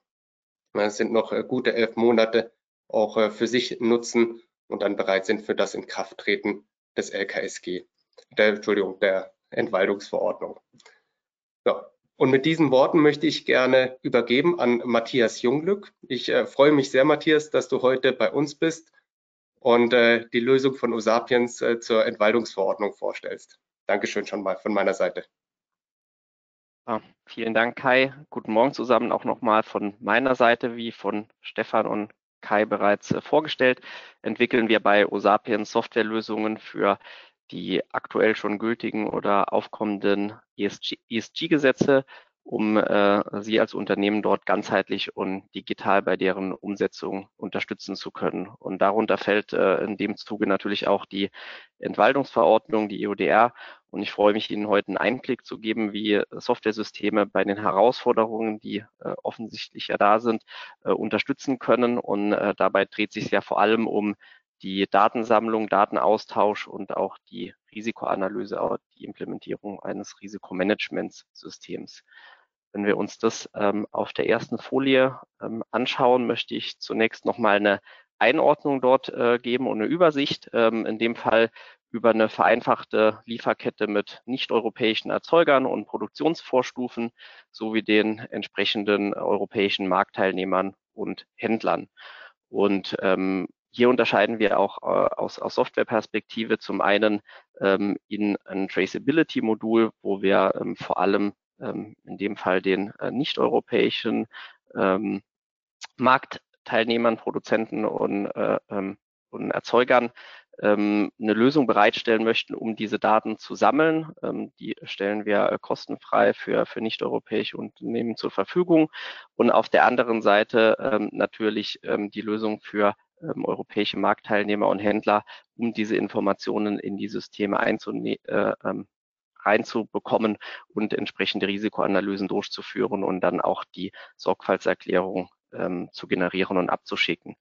es sind noch äh, gute elf Monate, auch äh, für sich nutzen und dann bereit sind für das Inkrafttreten des LKSG, der, Entschuldigung, der Entwaldungsverordnung. Ja, und mit diesen Worten möchte ich gerne übergeben an Matthias Junglück. Ich äh, freue mich sehr, Matthias, dass du heute bei uns bist und äh, die Lösung von Usapiens äh, zur Entwaldungsverordnung vorstellst. Dankeschön schon mal von meiner Seite. Ja, vielen Dank, Kai. Guten Morgen zusammen auch nochmal von meiner Seite wie von Stefan und Kai bereits äh, vorgestellt, entwickeln wir bei Osapiens Softwarelösungen für die aktuell schon gültigen oder aufkommenden ESG-Gesetze, um äh, Sie als Unternehmen dort ganzheitlich und digital bei deren Umsetzung unterstützen zu können. Und darunter fällt äh, in dem Zuge natürlich auch die Entwaldungsverordnung, die EUDR. Und ich freue mich, Ihnen heute einen Einblick zu geben, wie Softwaresysteme bei den Herausforderungen, die äh, offensichtlich ja da sind, äh, unterstützen können. Und äh, dabei dreht sich ja vor allem um die Datensammlung, Datenaustausch und auch die Risikoanalyse, auch die Implementierung eines Risikomanagementsystems. Wenn wir uns das ähm, auf der ersten Folie ähm, anschauen, möchte ich zunächst nochmal eine Einordnung dort äh, geben und eine Übersicht. Ähm, in dem Fall über eine vereinfachte Lieferkette mit nicht-europäischen Erzeugern und Produktionsvorstufen sowie den entsprechenden europäischen Marktteilnehmern und Händlern. Und ähm, hier unterscheiden wir auch äh, aus, aus Softwareperspektive zum einen ähm, in ein Traceability-Modul, wo wir ähm, vor allem ähm, in dem Fall den äh, nicht-europäischen ähm, Marktteilnehmern, Produzenten und, äh, ähm, und Erzeugern ähm, eine Lösung bereitstellen möchten, um diese Daten zu sammeln. Ähm, die stellen wir äh, kostenfrei für, für nicht-europäische Unternehmen zur Verfügung. Und auf der anderen Seite ähm, natürlich ähm, die Lösung für ähm, europäische Marktteilnehmer und Händler, um diese Informationen in die Systeme einzunehmen. Äh, ähm, reinzubekommen und entsprechende Risikoanalysen durchzuführen und dann auch die Sorgfaltserklärung ähm, zu generieren und abzuschicken.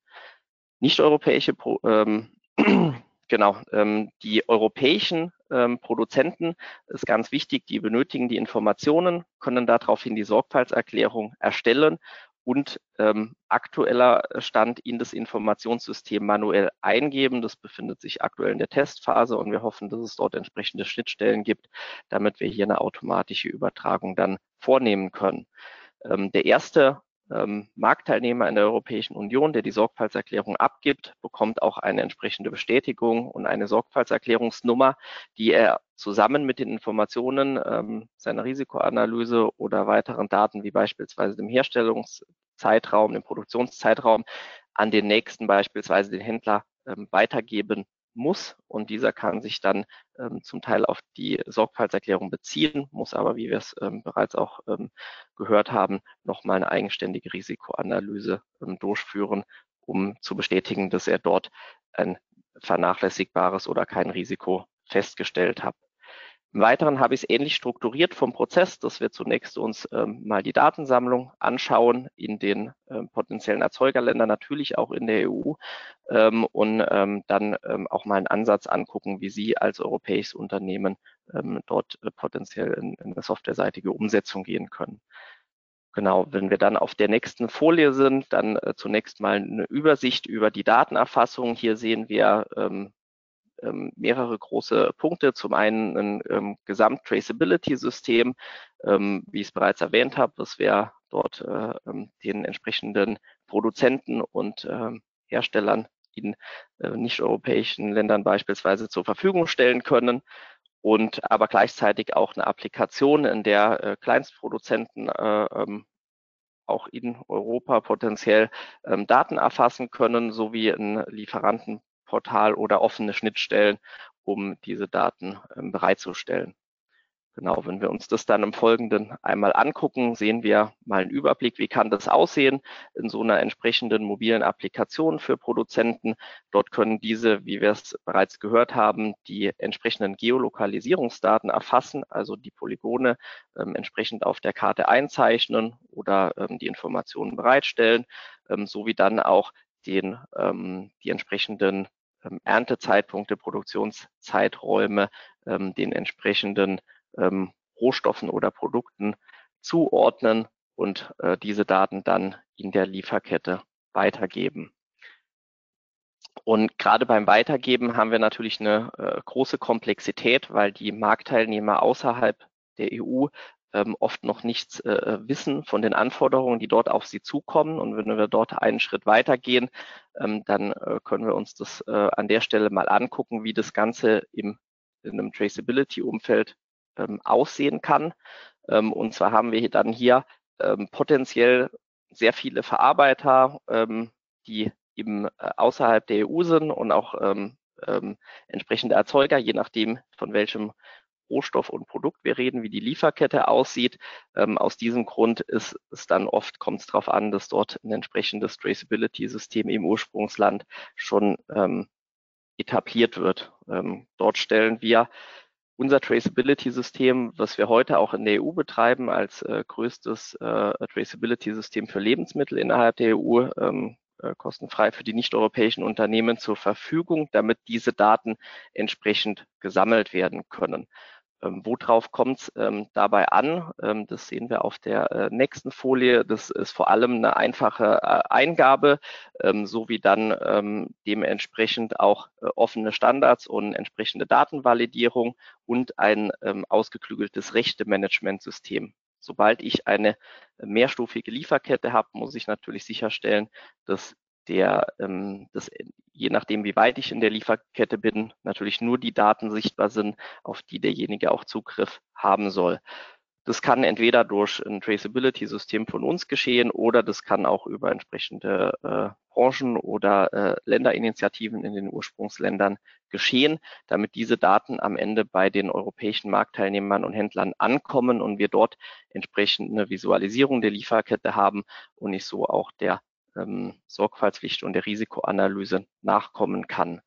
Nicht-europäische ähm, <clears throat> Genau, ähm, die europäischen ähm, Produzenten ist ganz wichtig, die benötigen die Informationen, können daraufhin die Sorgfaltserklärung erstellen und ähm, aktueller Stand in das Informationssystem manuell eingeben. Das befindet sich aktuell in der Testphase und wir hoffen, dass es dort entsprechende Schnittstellen gibt, damit wir hier eine automatische Übertragung dann vornehmen können. Ähm, der erste ähm, Marktteilnehmer in der Europäischen Union, der die Sorgfaltserklärung abgibt, bekommt auch eine entsprechende Bestätigung und eine Sorgfaltserklärungsnummer, die er zusammen mit den Informationen ähm, seiner Risikoanalyse oder weiteren Daten wie beispielsweise dem Herstellungszeitraum, dem Produktionszeitraum an den nächsten beispielsweise den Händler ähm, weitergeben muss und dieser kann sich dann ähm, zum Teil auf die Sorgfaltserklärung beziehen, muss aber, wie wir es ähm, bereits auch ähm, gehört haben, nochmal eine eigenständige Risikoanalyse ähm, durchführen, um zu bestätigen, dass er dort ein vernachlässigbares oder kein Risiko festgestellt hat. Im Weiteren habe ich es ähnlich strukturiert vom Prozess, dass wir zunächst uns ähm, mal die Datensammlung anschauen in den ähm, potenziellen Erzeugerländern, natürlich auch in der EU ähm, und ähm, dann ähm, auch mal einen Ansatz angucken, wie Sie als europäisches Unternehmen ähm, dort äh, potenziell in, in eine softwareseitige Umsetzung gehen können. Genau, wenn wir dann auf der nächsten Folie sind, dann äh, zunächst mal eine Übersicht über die Datenerfassung. Hier sehen wir ähm, ähm, mehrere große Punkte. Zum einen ein ähm, Gesamt-Traceability-System, ähm, wie ich es bereits erwähnt habe, dass wir dort äh, ähm, den entsprechenden Produzenten und ähm, Herstellern in äh, nicht-europäischen Ländern beispielsweise zur Verfügung stellen können und aber gleichzeitig auch eine Applikation, in der äh, Kleinstproduzenten äh, ähm, auch in Europa potenziell ähm, Daten erfassen können, sowie ein Lieferanten Portal oder offene Schnittstellen, um diese Daten ähm, bereitzustellen. Genau, wenn wir uns das dann im Folgenden einmal angucken, sehen wir mal einen Überblick, wie kann das aussehen in so einer entsprechenden mobilen Applikation für Produzenten. Dort können diese, wie wir es bereits gehört haben, die entsprechenden Geolokalisierungsdaten erfassen, also die Polygone ähm, entsprechend auf der Karte einzeichnen oder ähm, die Informationen bereitstellen, ähm, sowie dann auch den, ähm, die entsprechenden ähm, Erntezeitpunkte, Produktionszeiträume ähm, den entsprechenden ähm, Rohstoffen oder Produkten zuordnen und äh, diese Daten dann in der Lieferkette weitergeben. Und gerade beim Weitergeben haben wir natürlich eine äh, große Komplexität, weil die Marktteilnehmer außerhalb der EU ähm, oft noch nichts äh, wissen von den Anforderungen, die dort auf sie zukommen. Und wenn wir dort einen Schritt weitergehen, ähm, dann äh, können wir uns das äh, an der Stelle mal angucken, wie das Ganze im, in einem Traceability-Umfeld ähm, aussehen kann. Ähm, und zwar haben wir dann hier ähm, potenziell sehr viele Verarbeiter, ähm, die eben äh, außerhalb der EU sind und auch ähm, ähm, entsprechende Erzeuger, je nachdem, von welchem Rohstoff und Produkt wir reden, wie die Lieferkette aussieht. Ähm, aus diesem Grund ist es dann oft, kommt es darauf an, dass dort ein entsprechendes Traceability-System im Ursprungsland schon ähm, etabliert wird. Ähm, dort stellen wir unser Traceability-System, was wir heute auch in der EU betreiben, als äh, größtes äh, Traceability-System für Lebensmittel innerhalb der EU, ähm, äh, kostenfrei für die nicht-europäischen Unternehmen zur Verfügung, damit diese Daten entsprechend gesammelt werden können. Ähm, worauf kommt es ähm, dabei an? Ähm, das sehen wir auf der äh, nächsten Folie. Das ist vor allem eine einfache äh, Eingabe, ähm, sowie dann ähm, dementsprechend auch äh, offene Standards und entsprechende Datenvalidierung und ein ähm, ausgeklügeltes Rechte-Management-System. Sobald ich eine mehrstufige Lieferkette habe, muss ich natürlich sicherstellen, dass der, ähm, das, je nachdem, wie weit ich in der Lieferkette bin, natürlich nur die Daten sichtbar sind, auf die derjenige auch Zugriff haben soll. Das kann entweder durch ein Traceability-System von uns geschehen oder das kann auch über entsprechende äh, Branchen oder äh, Länderinitiativen in den Ursprungsländern geschehen, damit diese Daten am Ende bei den europäischen Marktteilnehmern und Händlern ankommen und wir dort entsprechend eine Visualisierung der Lieferkette haben und ich so auch der ähm, Sorgfaltspflicht und der Risikoanalyse nachkommen kann.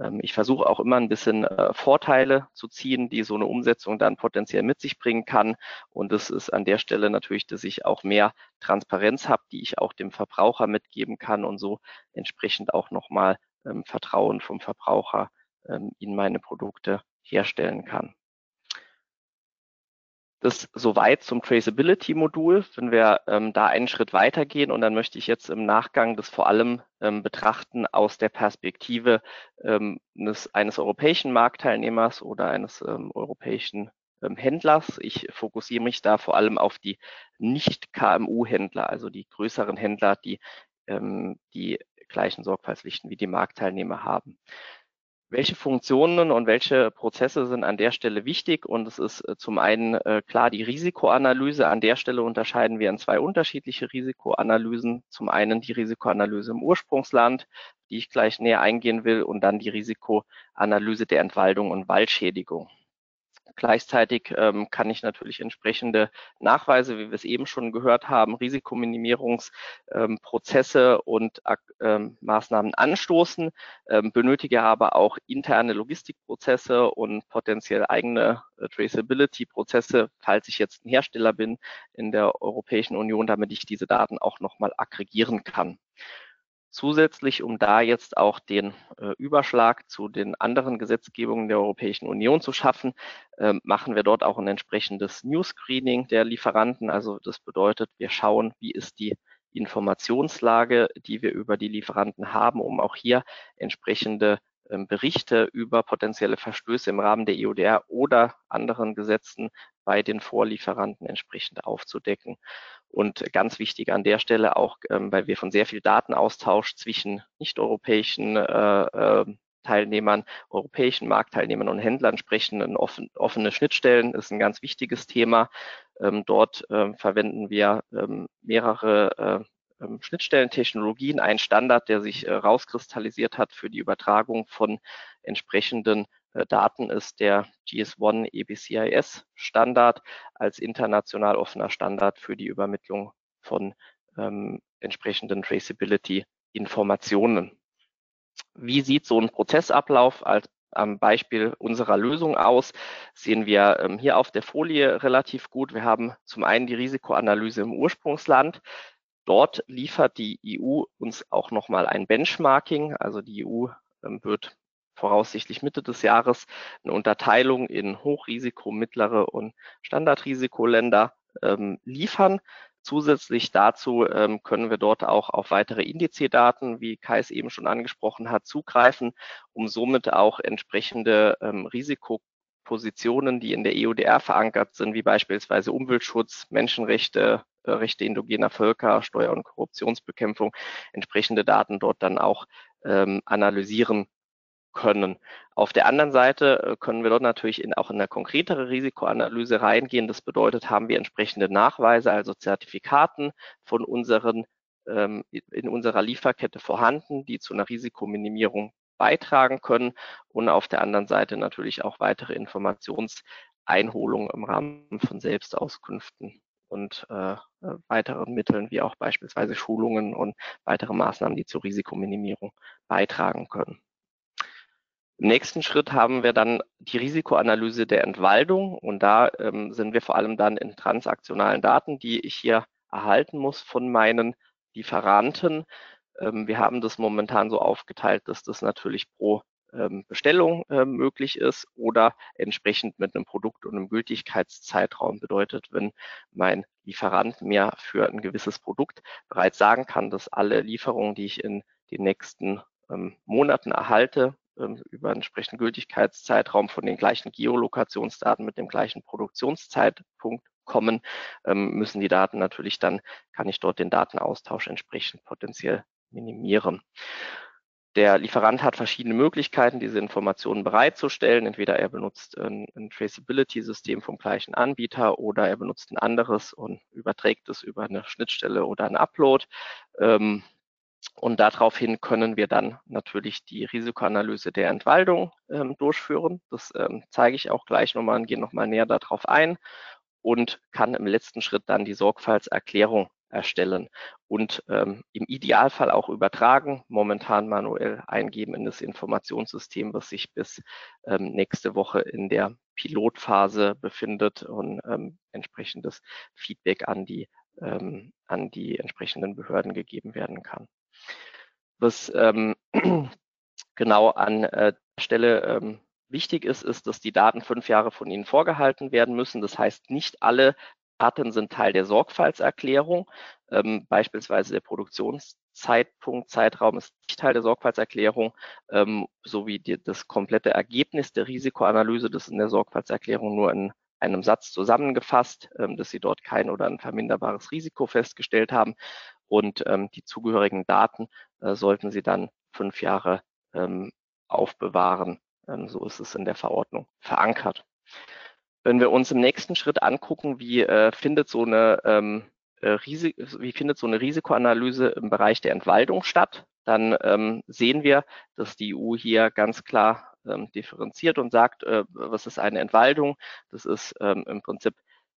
Ähm, ich versuche auch immer ein bisschen äh, Vorteile zu ziehen, die so eine Umsetzung dann potenziell mit sich bringen kann. Und das ist an der Stelle natürlich, dass ich auch mehr Transparenz habe, die ich auch dem Verbraucher mitgeben kann und so entsprechend auch nochmal ähm, Vertrauen vom Verbraucher ähm, in meine Produkte herstellen kann. Das soweit zum Traceability-Modul. Wenn wir ähm, da einen Schritt weitergehen und dann möchte ich jetzt im Nachgang das vor allem ähm, betrachten aus der Perspektive ähm, eines, eines europäischen Marktteilnehmers oder eines ähm, europäischen ähm, Händlers. Ich fokussiere mich da vor allem auf die Nicht-KMU-Händler, also die größeren Händler, die ähm, die gleichen Sorgfaltspflichten wie die Marktteilnehmer haben welche Funktionen und welche Prozesse sind an der Stelle wichtig? Und es ist äh, zum einen äh, klar die Risikoanalyse. An der Stelle unterscheiden wir in zwei unterschiedliche Risikoanalysen. Zum einen die Risikoanalyse im Ursprungsland, die ich gleich näher eingehen will, und dann die Risikoanalyse der Entwaldung und Waldschädigung. Gleichzeitig ähm, kann ich natürlich entsprechende Nachweise, wie wir es eben schon gehört haben, Risikominimierungsprozesse ähm, und ähm, Maßnahmen anstoßen, ähm, benötige aber auch interne Logistikprozesse und potenziell eigene äh, Traceability-Prozesse, falls ich jetzt ein Hersteller bin in der Europäischen Union, damit ich diese Daten auch nochmal aggregieren kann. Zusätzlich, um da jetzt auch den äh, Überschlag zu den anderen Gesetzgebungen der Europäischen Union zu schaffen, äh, machen wir dort auch ein entsprechendes New Screening der Lieferanten. Also das bedeutet, wir schauen, wie ist die Informationslage, die wir über die Lieferanten haben, um auch hier entsprechende ähm, Berichte über potenzielle Verstöße im Rahmen der EUDR oder anderen Gesetzen bei den Vorlieferanten entsprechend aufzudecken. Und ganz wichtig an der Stelle auch, ähm, weil wir von sehr viel Datenaustausch zwischen nicht-europäischen äh, äh, Teilnehmern, europäischen Marktteilnehmern und Händlern sprechen. Ein offen, offene Schnittstellen ist ein ganz wichtiges Thema. Ähm, dort ähm, verwenden wir ähm, mehrere äh, ähm, Schnittstellentechnologien, ein Standard, der sich äh, rauskristallisiert hat für die Übertragung von entsprechenden Daten ist der GS1 EBCIS Standard als international offener Standard für die Übermittlung von ähm, entsprechenden Traceability Informationen. Wie sieht so ein Prozessablauf als am Beispiel unserer Lösung aus, sehen wir ähm, hier auf der Folie relativ gut. Wir haben zum einen die Risikoanalyse im Ursprungsland. Dort liefert die EU uns auch nochmal ein Benchmarking. Also die EU ähm, wird voraussichtlich Mitte des Jahres eine Unterteilung in Hochrisiko, mittlere und Standardrisikoländer ähm, liefern. Zusätzlich dazu ähm, können wir dort auch auf weitere Indizdaten, wie Kai es eben schon angesprochen hat, zugreifen, um somit auch entsprechende ähm, Risikopositionen, die in der EUDR verankert sind, wie beispielsweise Umweltschutz, Menschenrechte, äh, Rechte indogener Völker, Steuer- und Korruptionsbekämpfung, entsprechende Daten dort dann auch ähm, analysieren können. Auf der anderen Seite äh, können wir dort natürlich in, auch in eine konkretere Risikoanalyse reingehen. Das bedeutet, haben wir entsprechende Nachweise, also Zertifikaten von unseren ähm, in unserer Lieferkette vorhanden, die zu einer Risikominimierung beitragen können und auf der anderen Seite natürlich auch weitere Informationseinholungen im Rahmen von Selbstauskünften und äh, äh weiteren Mitteln wie auch beispielsweise Schulungen und weitere Maßnahmen, die zur Risikominimierung beitragen können. Im nächsten Schritt haben wir dann die Risikoanalyse der Entwaldung. Und da ähm, sind wir vor allem dann in transaktionalen Daten, die ich hier erhalten muss von meinen Lieferanten, Ähm, wir haben das momentan so aufgeteilt, dass das natürlich pro ähm, Bestellung äh, möglich ist oder entsprechend mit einem Produkt und einem Gültigkeitszeitraum bedeutet, wenn mein Lieferant mir für ein gewisses Produkt bereits sagen kann, dass alle Lieferungen, die ich in den nächsten ähm, Monaten erhalte, über einen entsprechenden Gültigkeitszeitraum von den gleichen Geolokationsdaten mit dem gleichen Produktionszeitpunkt kommen, ähm, müssen die Daten natürlich dann, kann ich dort den Datenaustausch entsprechend potenziell minimieren. Der Lieferant hat verschiedene Möglichkeiten, diese Informationen bereitzustellen. Entweder er benutzt ein, ein Traceability-System vom gleichen Anbieter oder er benutzt ein anderes und überträgt es über eine Schnittstelle oder ein Upload. Ähm, und daraufhin können wir dann natürlich die Risikoanalyse der Entwaldung ähm, durchführen. Das ähm, zeige ich auch gleich nochmal und gehe nochmal näher darauf ein und kann im letzten Schritt dann die Sorgfaltserklärung erstellen und ähm, im Idealfall auch übertragen, momentan manuell eingeben in das Informationssystem, was sich bis ähm, nächste Woche in der Pilotphase befindet und ähm, entsprechendes Feedback an die, ähm, an die entsprechenden Behörden gegeben werden kann. Was ähm, <clears throat> genau an äh, Stelle ähm, wichtig ist, ist, dass die Daten fünf Jahre von Ihnen vorgehalten werden müssen. Das heißt, nicht alle Daten sind Teil der Sorgfaltserklärung. Ähm, beispielsweise der Produktionszeitpunkt, Zeitraum ist nicht Teil der Sorgfaltserklärung, ähm, sowie die, das komplette Ergebnis der Risikoanalyse, das in der Sorgfaltserklärung nur in einem Satz zusammengefasst, ähm, dass Sie dort kein oder ein verminderbares Risiko festgestellt haben. Und ähm, die zugehörigen Daten äh, sollten Sie dann fünf Jahre ähm, aufbewahren. So ist es in der Verordnung verankert. Wenn wir uns im nächsten Schritt angucken, wie äh, findet so eine äh, wie findet so eine Risikoanalyse im Bereich der Entwaldung statt, dann ähm, sehen wir, dass die EU hier ganz klar ähm, differenziert und sagt, äh, was ist eine Entwaldung? Das ist ähm, im Prinzip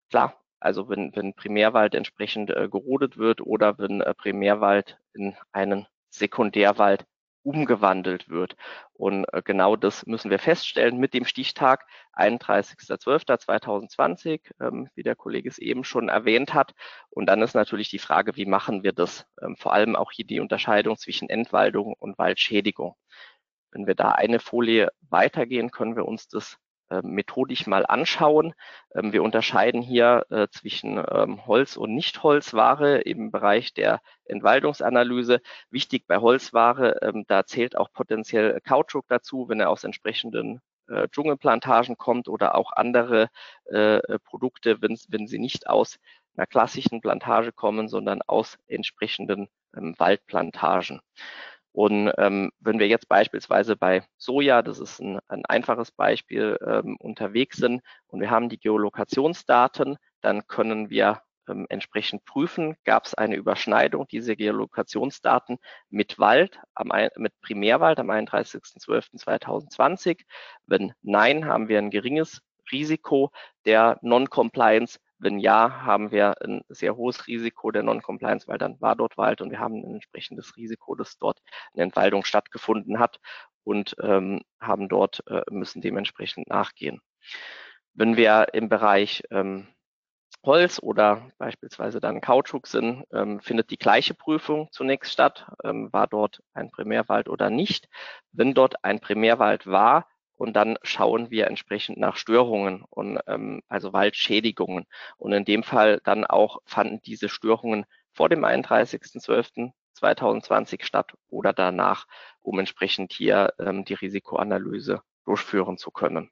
klar, also wenn, wenn Primärwald entsprechend äh, gerodet wird oder wenn äh, Primärwald in einen Sekundärwald umgewandelt wird. Und äh, genau das müssen wir feststellen mit dem Stichtag 31.12.2020, ähm, wie der Kollege es eben schon erwähnt hat. Und dann ist natürlich die Frage, wie machen wir das? Ähm, vor allem auch hier die Unterscheidung zwischen Entwaldung und Waldschädigung. Wenn wir da eine Folie weitergehen, können wir uns das äh, methodisch mal anschauen. Ähm, wir unterscheiden hier äh, zwischen ähm, Holz- und Nicht-Holzware im Bereich der Entwaldungsanalyse. Wichtig bei Holzware, ähm, da zählt auch potenziell Kautschuk dazu, wenn er aus entsprechenden äh, Dschungelplantagen kommt oder auch andere Produkte, wenn, wenn sie nicht aus einer klassischen Plantage kommen, sondern aus entsprechenden Waldplantagen. Und ähm, wenn wir jetzt beispielsweise bei Soja, das ist ein, ein einfaches Beispiel, ähm, unterwegs sind und wir haben die Geolokationsdaten, dann können wir ähm, entsprechend prüfen, gab es eine Überschneidung dieser Geolokationsdaten mit Wald, am, mit Primärwald am 31.12.2020. Wenn nein, haben wir ein geringes Risiko der Non-Compliance. Wenn ja, haben wir ein sehr hohes Risiko der Non-Compliance, weil dann war dort Wald und wir haben ein entsprechendes Risiko, dass dort eine Entwaldung stattgefunden hat und ähm, haben dort, äh, müssen dementsprechend nachgehen. Wenn wir im Bereich ähm, Holz oder beispielsweise dann Kautschuk sind, ähm, findet die gleiche Prüfung zunächst statt. Ähm, war dort ein Primärwald oder nicht? Wenn dort ein Primärwald war, und dann schauen wir entsprechend nach Störungen und ähm, also Waldschädigungen. Und in dem Fall dann auch fanden diese Störungen vor dem 31.12.2020 statt oder danach, um entsprechend hier ähm, die Risikoanalyse durchführen zu können.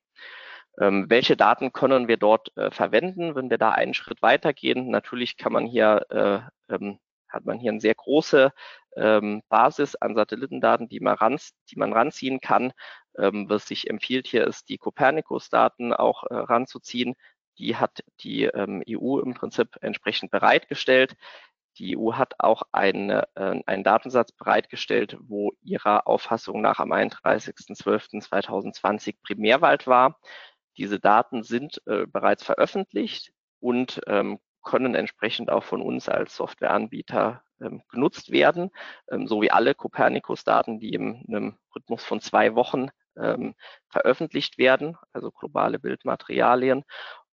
Ähm, welche Daten können wir dort äh, verwenden, wenn wir da einen Schritt weitergehen? Natürlich kann man hier äh, ähm, hat man hier eine sehr große ähm, Basis an Satellitendaten, die man, ran, die man ranziehen kann. Ähm, was sich empfiehlt hier ist, die Copernicus-Daten auch äh, ranzuziehen. Die hat die ähm, EU im Prinzip entsprechend bereitgestellt. Die EU hat auch eine, äh, einen Datensatz bereitgestellt, wo ihrer Auffassung nach am 31.12.2020 Primärwald war. Diese Daten sind äh, bereits veröffentlicht und ähm, können entsprechend auch von uns als Softwareanbieter ähm, genutzt werden, ähm, so wie alle Copernicus-Daten, die in einem Rhythmus von zwei Wochen ähm, veröffentlicht werden, also globale Bildmaterialien.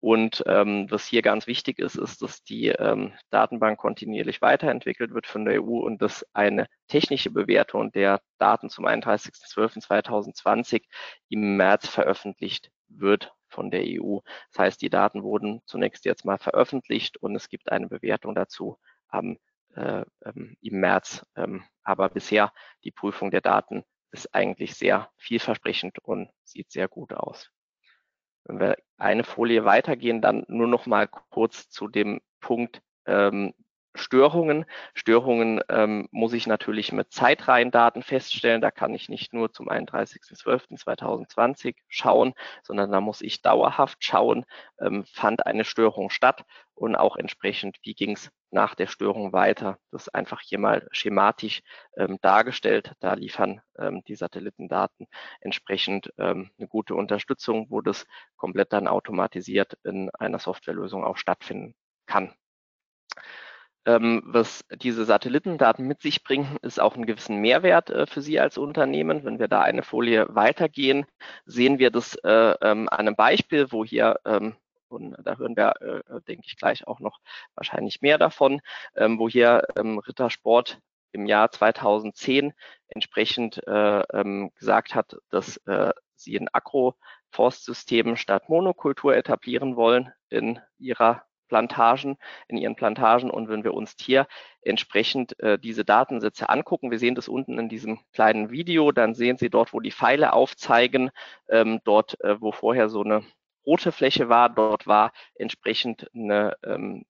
Und ähm, was hier ganz wichtig ist, ist, dass die ähm, Datenbank kontinuierlich weiterentwickelt wird von der EU und dass eine technische Bewertung der Daten zum 31.12.2020 im März veröffentlicht wird von der EU. Das heißt, die Daten wurden zunächst jetzt mal veröffentlicht und es gibt eine Bewertung dazu am, äh, ähm, im März. Ähm, aber bisher die Prüfung der Daten ist eigentlich sehr vielversprechend und sieht sehr gut aus. Wenn wir eine Folie weitergehen, dann nur noch mal kurz zu dem Punkt ähm, Störungen. Störungen ähm, muss ich natürlich mit Zeitreihendaten feststellen. Da kann ich nicht nur zum 31.12.2020 schauen, sondern da muss ich dauerhaft schauen, ähm, fand eine Störung statt und auch entsprechend, wie ging es nach der Störung weiter. Das ist einfach hier mal schematisch ähm, dargestellt. Da liefern ähm, die Satellitendaten entsprechend ähm, eine gute Unterstützung, wo das komplett dann automatisiert in einer Softwarelösung auch stattfinden kann. Ähm, was diese Satellitendaten mit sich bringen, ist auch einen gewissen Mehrwert äh, für Sie als Unternehmen. Wenn wir da eine Folie weitergehen, sehen wir das äh, ähm, an einem Beispiel, wo hier ähm, und da hören wir, äh, denke ich, gleich auch noch wahrscheinlich mehr davon, ähm, wo hier ähm, Rittersport im Jahr 2010 entsprechend äh, ähm, gesagt hat, dass äh, sie ein Agroforstsystem statt Monokultur etablieren wollen in ihrer Plantagen, in ihren Plantagen. Und wenn wir uns hier entsprechend äh, diese Datensätze angucken, wir sehen das unten in diesem kleinen Video, dann sehen Sie dort, wo die Pfeile aufzeigen, ähm, dort, äh, wo vorher so eine rote Fläche war, dort war entsprechend eine ähm,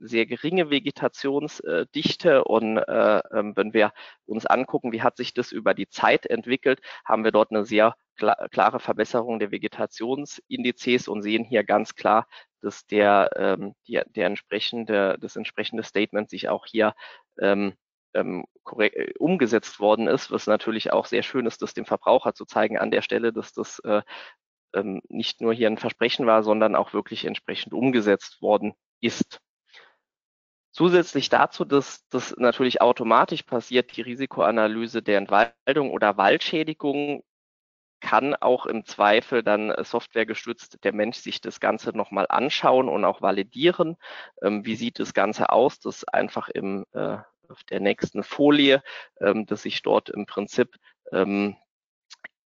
sehr geringe Vegetationsdichte und äh, äh, wenn wir uns angucken, wie hat sich das über die Zeit entwickelt, haben wir dort eine sehr klare Verbesserung der Vegetationsindizes und sehen hier ganz klar, dass der, ähm, die, der entsprechende, das entsprechende Statement sich auch hier ähm, ähm, korrekt, äh, umgesetzt worden ist, was natürlich auch sehr schön ist, das dem Verbraucher zu zeigen an der Stelle, dass das äh, ähm, nicht nur hier ein Versprechen war, sondern auch wirklich entsprechend umgesetzt worden ist. Zusätzlich dazu, dass das natürlich automatisch passiert, die Risikoanalyse der Entwaldung oder Waldschädigung kann auch im Zweifel dann äh, softwaregestützt der Mensch sich das Ganze nochmal anschauen und auch validieren. Ähm, wie sieht das Ganze aus? Das einfach im, äh, auf der nächsten Folie, ähm, dass ich dort im Prinzip ähm,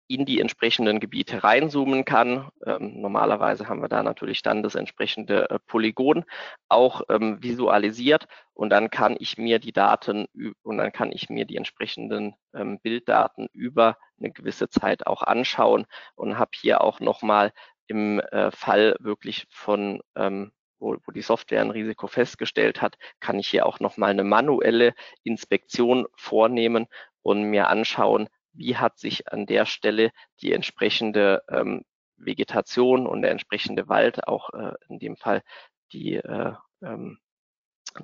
in die entsprechenden Gebiete reinzoomen kann. Ähm, normalerweise haben wir da natürlich dann das entsprechende äh, Polygon auch ähm, visualisiert und dann kann ich mir die Daten und dann kann ich mir die entsprechenden ähm, Bilddaten über eine gewisse Zeit auch anschauen und habe hier auch nochmal im äh, Fall wirklich von ähm, wo, wo die Software ein Risiko festgestellt hat, kann ich hier auch nochmal eine manuelle Inspektion vornehmen und mir anschauen, wie hat sich an der Stelle die entsprechende ähm, Vegetation und der entsprechende Wald, auch äh, in dem Fall die, äh, ähm,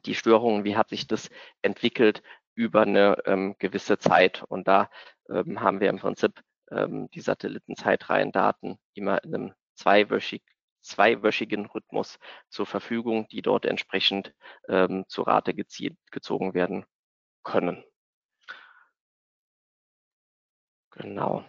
die Störungen, wie hat sich das entwickelt über eine ähm, gewisse Zeit. Und da ähm, haben wir im Prinzip ähm, die Satellitenzeitreihendaten immer in einem zweiwöchig, zweiwöchigen Rhythmus zur Verfügung, die dort entsprechend ähm, zur Rate gezogen werden können. Genau.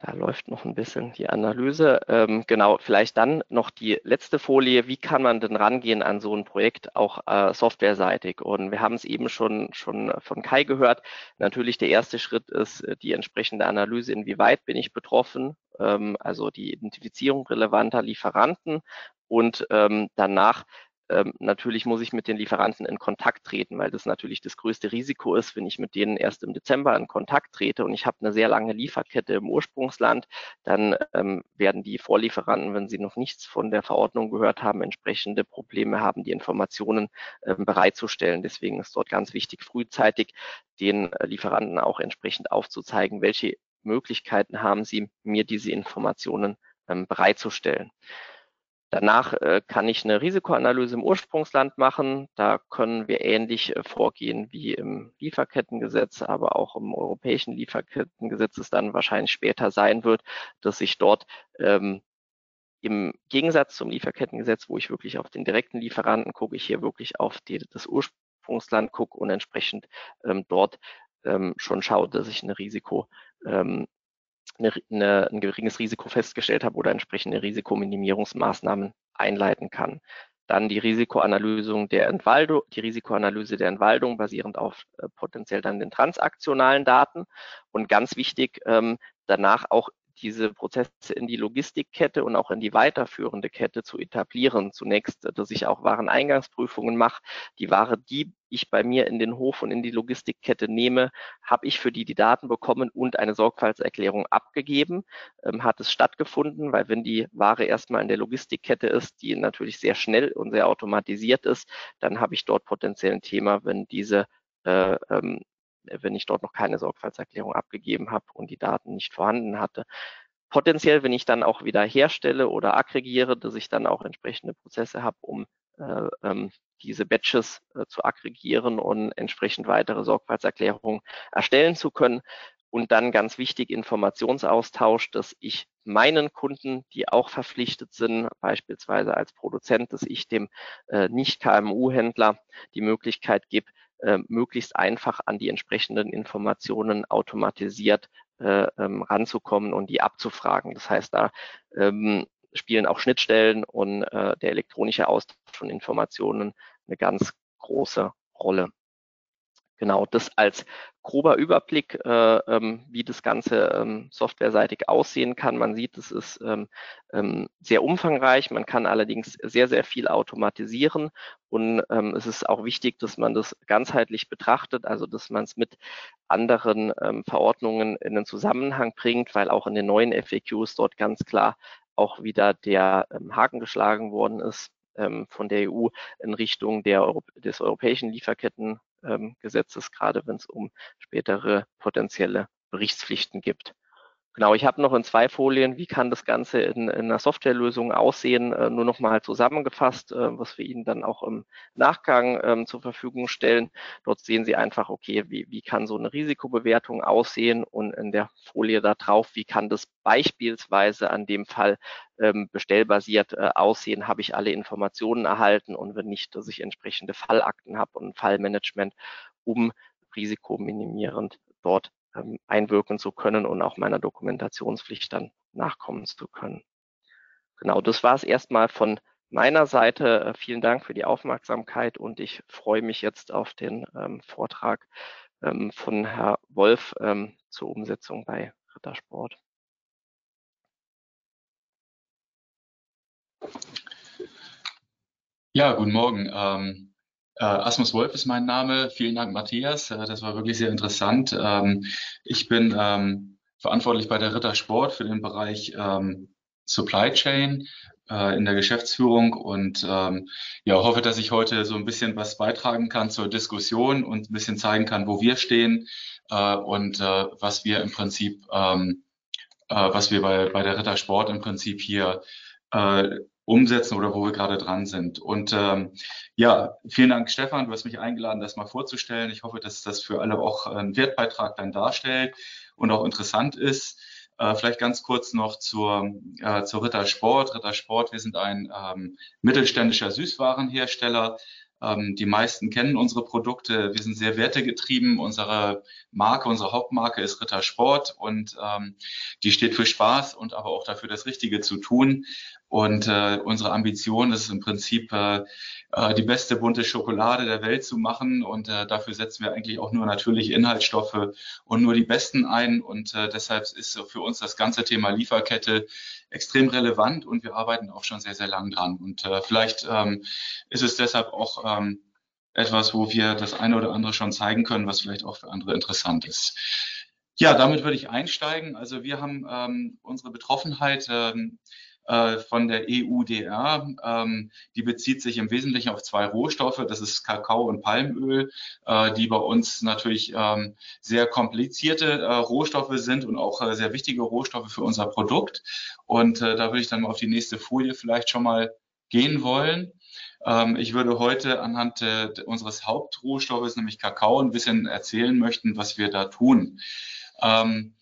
Da läuft noch ein bisschen die Analyse. Ähm, genau, vielleicht dann noch die letzte Folie. Wie kann man denn rangehen an so ein Projekt, auch äh, softwareseitig? Und wir haben es eben schon, schon von Kai gehört. Natürlich der erste Schritt ist äh, die entsprechende Analyse, inwieweit bin ich betroffen, ähm, also die Identifizierung relevanter Lieferanten und ähm, danach ähm, natürlich muss ich mit den Lieferanten in Kontakt treten, weil das natürlich das größte Risiko ist, wenn ich mit denen erst im Dezember in Kontakt trete und ich habe eine sehr lange Lieferkette im Ursprungsland, dann ähm, werden die Vorlieferanten, wenn sie noch nichts von der Verordnung gehört haben, entsprechende Probleme haben, die Informationen ähm, bereitzustellen. Deswegen ist dort ganz wichtig, frühzeitig den äh, Lieferanten auch entsprechend aufzuzeigen, welche Möglichkeiten haben sie, mir diese Informationen ähm, bereitzustellen. Danach äh, kann ich eine Risikoanalyse im Ursprungsland machen. Da können wir ähnlich äh, vorgehen wie im Lieferkettengesetz, aber auch im europäischen Lieferkettengesetz es dann wahrscheinlich später sein wird, dass ich dort ähm, im Gegensatz zum Lieferkettengesetz, wo ich wirklich auf den direkten Lieferanten gucke, ich hier wirklich auf die, das Ursprungsland gucke und entsprechend ähm, dort ähm, schon schaue, dass ich eine Risiko ähm, eine, eine, ein geringes Risiko festgestellt habe oder entsprechende Risikominimierungsmaßnahmen einleiten kann. Dann die Risikoanalyse der Entwaldung, die Risikoanalyse der Entwaldung basierend auf äh, potenziell dann den transaktionalen Daten und ganz wichtig ähm, danach auch diese Prozesse in die Logistikkette und auch in die weiterführende Kette zu etablieren. Zunächst, dass ich auch Wareneingangsprüfungen mache. Die Ware, die ich bei mir in den Hof und in die Logistikkette nehme, habe ich für die die Daten bekommen und eine Sorgfaltserklärung abgegeben. Ähm, hat es stattgefunden, weil wenn die Ware erstmal in der Logistikkette ist, die natürlich sehr schnell und sehr automatisiert ist, dann habe ich dort potenziell ein Thema, wenn diese äh, ähm, wenn ich dort noch keine Sorgfaltserklärung abgegeben habe und die Daten nicht vorhanden hatte. Potenziell, wenn ich dann auch wieder herstelle oder aggregiere, dass ich dann auch entsprechende Prozesse habe, um äh, ähm, diese Batches äh, zu aggregieren und entsprechend weitere Sorgfaltserklärungen erstellen zu können. Und dann ganz wichtig Informationsaustausch, dass ich meinen Kunden, die auch verpflichtet sind, beispielsweise als Produzent, dass ich dem äh, Nicht-KMU-Händler die Möglichkeit gebe, äh, möglichst einfach an die entsprechenden Informationen automatisiert äh, ähm, ranzukommen und die abzufragen. Das heißt, da ähm, spielen auch Schnittstellen und äh, der elektronische Austausch von Informationen eine ganz große Rolle. Genau, das als grober Überblick, äh, ähm, wie das Ganze ähm, softwareseitig aussehen kann. Man sieht, es ist ähm, ähm, sehr umfangreich. Man kann allerdings sehr, sehr viel automatisieren. Und ähm, es ist auch wichtig, dass man das ganzheitlich betrachtet, also dass man es mit anderen ähm, Verordnungen in den Zusammenhang bringt, weil auch in den neuen FAQs dort ganz klar auch wieder der Haken geschlagen worden ist von der EU in Richtung der, des europäischen Lieferketten ähm, Gesetzes, gerade wenn es um spätere potenzielle Berichtspflichten gibt. Genau, ich habe noch in zwei Folien, wie kann das Ganze in, in einer Softwarelösung aussehen, äh, nur noch mal zusammengefasst, äh, was wir Ihnen dann auch im Nachgang ähm, zur Verfügung stellen. Dort sehen Sie einfach, okay, wie, wie kann so eine Risikobewertung aussehen und in der Folie da drauf, wie kann das beispielsweise an dem Fall ähm, bestellbasiert äh, aussehen, habe ich alle Informationen erhalten und wenn nicht, dass ich entsprechende Fallakten habe und Fallmanagement, um risikominimierend dort ähm, einwirken zu können und auch meiner Dokumentationspflicht dann nachkommen zu können. Genau, das war es erstmal von meiner Seite. Äh, vielen Dank für die Aufmerksamkeit und ich freue mich jetzt auf den ähm, Vortrag ähm, von Herr Wolf ähm, zur Umsetzung bei Rittersport. Ja, guten Morgen. Äh, Asmus Wolf ist mein Name. Vielen Dank, Matthias. Äh, das war wirklich sehr interessant. Ähm, ich bin ähm, verantwortlich bei der Ritter Sport für den Bereich ähm, Supply Chain äh, in der Geschäftsführung und ähm, ja, hoffe, dass ich heute so ein bisschen was beitragen kann zur Diskussion und ein bisschen zeigen kann, wo wir stehen äh, und äh, was wir im Prinzip, ähm, äh, was wir bei, bei der Ritter Sport im Prinzip hier umsetzen oder wo wir gerade dran sind. Und ähm, ja, vielen Dank, Stefan. Du hast mich eingeladen, das mal vorzustellen. Ich hoffe, dass das für alle auch einen Wertbeitrag dann darstellt und auch interessant ist. Äh, vielleicht ganz kurz noch zur, äh, zur Ritter Sport. Ritter Sport, wir sind ein ähm, mittelständischer Süßwarenhersteller ähm, die meisten kennen unsere Produkte. Wir sind sehr wertegetrieben. Unsere Marke, unsere Hauptmarke ist Ritter Sport und ähm, die steht für Spaß und aber auch dafür, das Richtige zu tun. Und äh, unsere Ambition ist im Prinzip, äh, äh, die beste bunte Schokolade der Welt zu machen. Und äh, dafür setzen wir eigentlich auch nur natürliche Inhaltsstoffe und nur die besten ein. Und äh, deshalb ist für uns das ganze Thema Lieferkette extrem relevant und wir arbeiten auch schon sehr, sehr lang dran. Und äh, vielleicht ähm, ist es deshalb auch ähm, etwas, wo wir das eine oder andere schon zeigen können, was vielleicht auch für andere interessant ist. Ja, damit würde ich einsteigen. Also wir haben ähm, unsere Betroffenheit ähm, äh, von der EUDR. Ähm, die bezieht sich im Wesentlichen auf zwei Rohstoffe. Das ist Kakao und Palmöl, äh, die bei uns natürlich ähm, sehr komplizierte äh, Rohstoffe sind und auch äh, sehr wichtige Rohstoffe für unser Produkt. Und äh, da würde ich dann mal auf die nächste Folie vielleicht schon mal gehen wollen. Ähm, ich würde heute anhand äh, unseres Hauptrohstoffes, nämlich Kakao, ein bisschen erzählen möchten, was wir da tun. Ähm,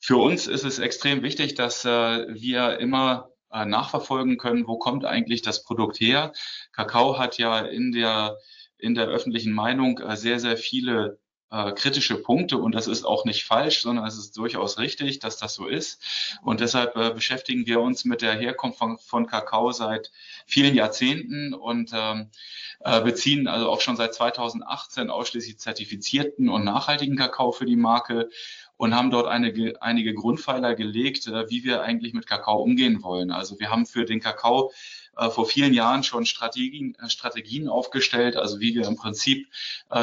für uns ist es extrem wichtig, dass äh, wir immer äh, nachverfolgen können, wo kommt eigentlich das Produkt her. Kakao hat ja in der, in der öffentlichen Meinung äh, sehr, sehr viele äh, kritische Punkte und das ist auch nicht falsch, sondern es ist durchaus richtig, dass das so ist. Und deshalb äh, beschäftigen wir uns mit der Herkunft von, von Kakao seit vielen Jahrzehnten und ähm, äh, beziehen also auch schon seit 2018 ausschließlich zertifizierten und nachhaltigen Kakao für die Marke und haben dort eine, einige Grundpfeiler gelegt, äh, wie wir eigentlich mit Kakao umgehen wollen. Also wir haben für den Kakao äh, vor vielen Jahren schon Strategien, äh, Strategien aufgestellt, also wie wir im Prinzip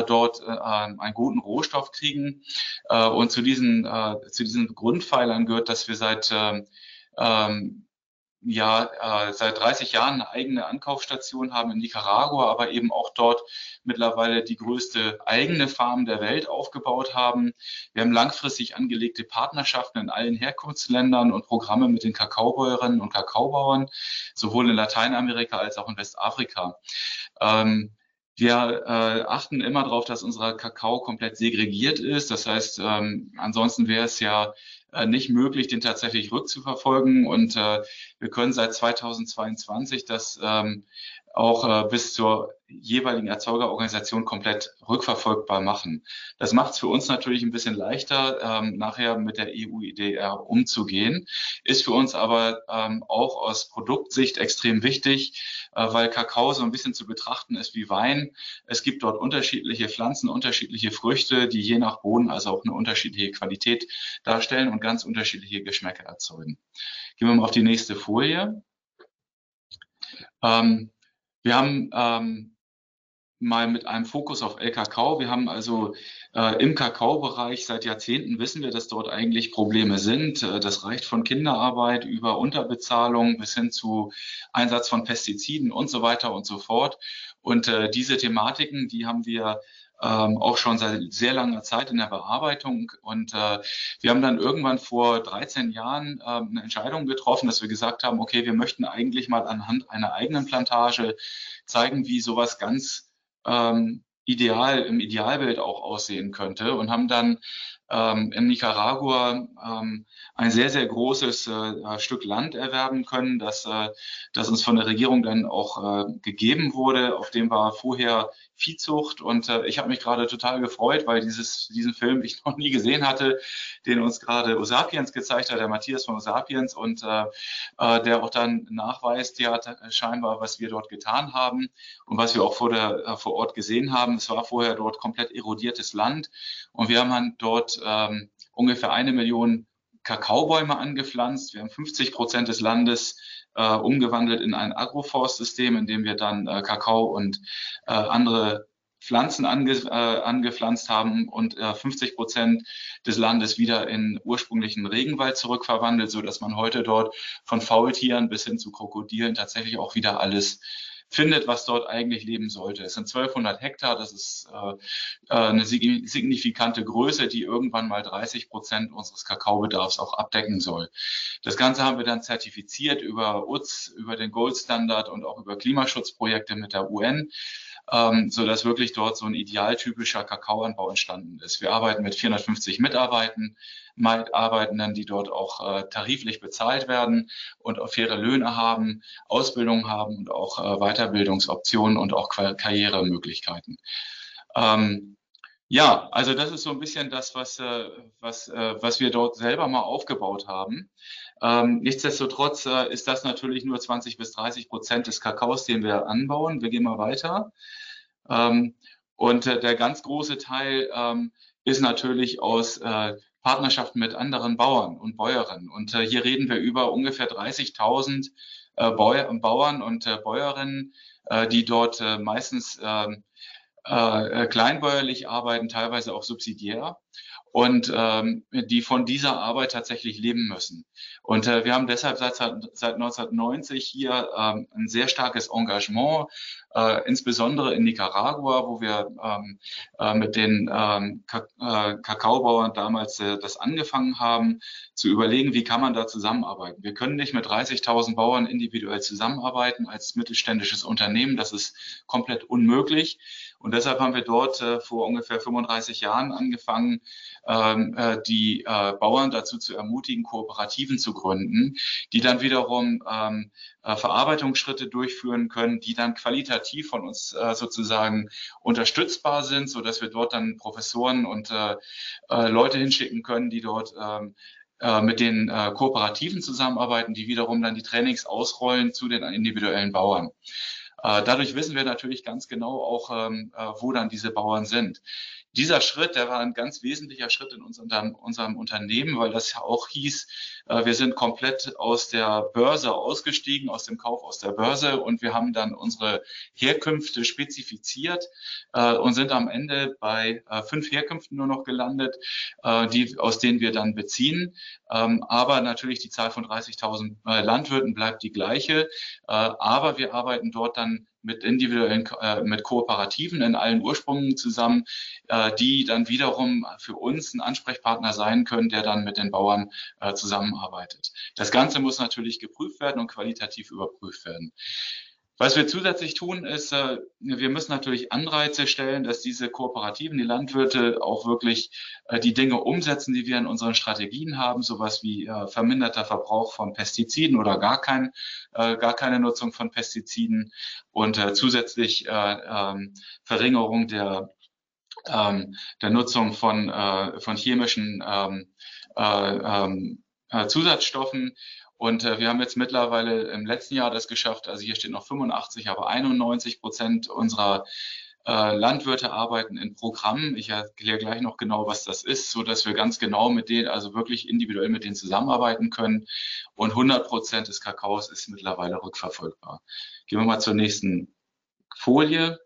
dort einen guten Rohstoff kriegen. Und zu diesen, zu diesen Grundpfeilern gehört, dass wir seit ähm, ähm ja äh, seit 30 Jahren eine eigene Ankaufstation haben in Nicaragua, aber eben auch dort mittlerweile die größte eigene Farm der Welt aufgebaut haben. Wir haben langfristig angelegte Partnerschaften in allen Herkunftsländern und Programme mit den Kakaobäuerinnen und Kakaobauern, sowohl in Lateinamerika als auch in Westafrika. Ähm, wir äh, achten immer darauf, dass unser Kakao komplett segregiert ist. Das heißt, ähm, ansonsten wäre es ja äh, nicht möglich, den tatsächlich rückzuverfolgen. Und äh, wir können seit 2022 das ähm, auch äh, bis zur jeweiligen Erzeugerorganisation komplett rückverfolgbar machen. Das macht es für uns natürlich ein bisschen leichter, ähm, nachher mit der EU-IDR umzugehen, ist für uns aber ähm, auch aus Produktsicht extrem wichtig, äh, weil Kakao so ein bisschen zu betrachten ist wie Wein. Es gibt dort unterschiedliche Pflanzen, unterschiedliche Früchte, die je nach Boden also auch eine unterschiedliche Qualität darstellen und ganz unterschiedliche Geschmäcker erzeugen. Gehen wir mal auf die nächste Folie. Ähm, wir haben ähm, mal mit einem Fokus auf El-Kakao. Wir haben also äh, im Kakaobereich seit Jahrzehnten wissen wir, dass dort eigentlich Probleme sind. Äh, das reicht von Kinderarbeit über Unterbezahlung bis hin zu Einsatz von Pestiziden und so weiter und so fort. Und äh, diese Thematiken, die haben wir ähm, auch schon seit sehr langer Zeit in der Bearbeitung. Und äh, wir haben dann irgendwann vor 13 Jahren äh, eine Entscheidung getroffen, dass wir gesagt haben, okay, wir möchten eigentlich mal anhand einer eigenen Plantage zeigen, wie sowas ganz ähm, ideal im Idealbild auch aussehen könnte und haben dann ähm, in Nicaragua ähm, ein sehr, sehr großes äh, Stück Land erwerben können, das, äh, das uns von der Regierung dann auch äh, gegeben wurde. Auf dem war vorher Viehzucht und äh, ich habe mich gerade total gefreut, weil dieses, diesen Film ich noch nie gesehen hatte, den uns gerade Osapiens gezeigt hat, der Matthias von Osapiens und äh, äh, der auch dann nachweist, ja scheinbar, was wir dort getan haben und was wir auch vor, der, äh, vor Ort gesehen haben. Es war vorher dort komplett erodiertes Land und wir haben dort ähm, ungefähr eine Million Kakaobäume angepflanzt. Wir haben 50 Prozent des Landes äh, umgewandelt in ein Agroforstsystem, in dem wir dann äh, Kakao und äh, andere Pflanzen ange, äh, angepflanzt haben und äh, 50 Prozent des Landes wieder in ursprünglichen Regenwald zurückverwandelt, so dass man heute dort von Faultieren bis hin zu Krokodilen tatsächlich auch wieder alles findet, was dort eigentlich leben sollte. Es sind 1200 Hektar, das ist äh, äh eine signifikante Größe, die irgendwann mal 30 Prozent unseres Kakaobedarfs auch abdecken soll. Das Ganze haben wir dann zertifiziert über UTS, über den Gold Standard und auch über Klimaschutzprojekte mit der UN ähm, so dass wirklich dort so ein idealtypischer Kakaoanbau entstanden ist. Wir arbeiten mit 450 Mitarbeitern, Mitarbeitenden, die dort auch äh, tariflich bezahlt werden und auch faire Löhne haben, Ausbildung haben und auch äh, Weiterbildungsoptionen und auch Karrieremöglichkeiten. Ähm, ja, also das ist so ein bisschen das, was, äh, was, äh, was wir dort selber mal aufgebaut haben. Ähm, nichtsdestotrotz äh, ist das natürlich nur 20 bis 30 Prozent des Kakaos, den wir anbauen. Wir gehen mal weiter. Ähm, und der ganz große Teil ähm, ist natürlich aus Partnerschaften mit anderen Bauern und Bäuerinnen. Und hier reden wir über ungefähr 30.000 äh, Bauern und Bäuerinnen, die dort meistens äh, äh, kleinbäuerlich arbeiten, teilweise auch subsidiär und ähm, die von dieser Arbeit tatsächlich leben müssen. Und äh, wir haben deshalb seit, seit 1990 hier ähm, ein sehr starkes Engagement, äh, insbesondere in Nicaragua, wo wir ähm, äh, mit den ähm, äh, Kakaobauern damals äh, das angefangen haben, zu überlegen, wie kann man da zusammenarbeiten. Wir können nicht mit 30.000 Bauern individuell zusammenarbeiten als mittelständisches Unternehmen. Das ist komplett unmöglich. Und deshalb haben wir dort äh, vor ungefähr 35 Jahren angefangen, ähm, äh, die äh, Bauern dazu zu ermutigen, Kooperativen zu gründen, die dann wiederum ähm, äh, Verarbeitungsschritte durchführen können, die dann qualitativ von uns äh, sozusagen unterstützbar sind, so dass wir dort dann Professoren und äh, äh, Leute hinschicken können, die dort ähm, äh, mit den äh, Kooperativen zusammenarbeiten, die wiederum dann die Trainings ausrollen zu den individuellen Bauern. Äh, dadurch wissen wir natürlich ganz genau auch, ähm, äh, wo dann diese Bauern sind dieser Schritt, der war ein ganz wesentlicher Schritt in unserem, unserem Unternehmen, weil das ja auch hieß, äh, wir sind komplett aus der Börse ausgestiegen, aus dem Kauf aus der Börse und wir haben dann unsere Herkünfte spezifiziert äh, und sind am Ende bei äh, fünf Herkünften nur noch gelandet, die, aus denen wir dann beziehen. Ähm, aber natürlich die Zahl von 30.000 Landwirten bleibt die gleiche. aber wir arbeiten dort dann mit individuellen, äh, mit Kooperativen in allen Ursprüngen zusammen, äh, die dann wiederum für uns ein Ansprechpartner sein können, der dann mit den Bauern äh, zusammenarbeitet. Das Ganze muss natürlich geprüft werden und qualitativ überprüft werden. Was wir zusätzlich tun, ist, äh, wir müssen natürlich Anreize stellen, dass diese Kooperativen, die Landwirte auch wirklich äh, die Dinge umsetzen, die wir in unseren Strategien haben, sowas wie äh, verminderter Verbrauch von Pestiziden oder gar, kein, gar keine Nutzung von Pestiziden und zusätzlich ähm, Verringerung der, ähm, der Nutzung von, von chemischen ähm, Zusatzstoffen und äh, wir haben jetzt mittlerweile im letzten Jahr das geschafft, also hier steht noch 85, aber 91 Prozent unserer äh, Landwirte arbeiten in Programmen. Ich erkläre gleich noch genau, was das ist, so dass wir ganz genau mit denen, also wirklich individuell mit denen zusammenarbeiten können. Und 100 Prozent des Kakaos ist mittlerweile rückverfolgbar. Gehen wir mal zur nächsten Folie.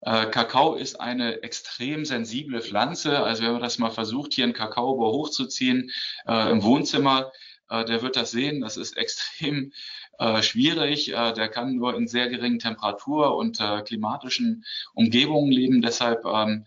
Äh, Kakao ist eine extrem sensible Pflanze. Also wenn man das mal versucht, hier einen Kakaobau hochzuziehen äh, im Wohnzimmer, der wird das sehen. Das ist <laughs> extrem äh, schwierig. Äh, der kann nur in sehr geringen Temperatur- und äh, klimatischen Umgebungen leben. Deshalb ähm,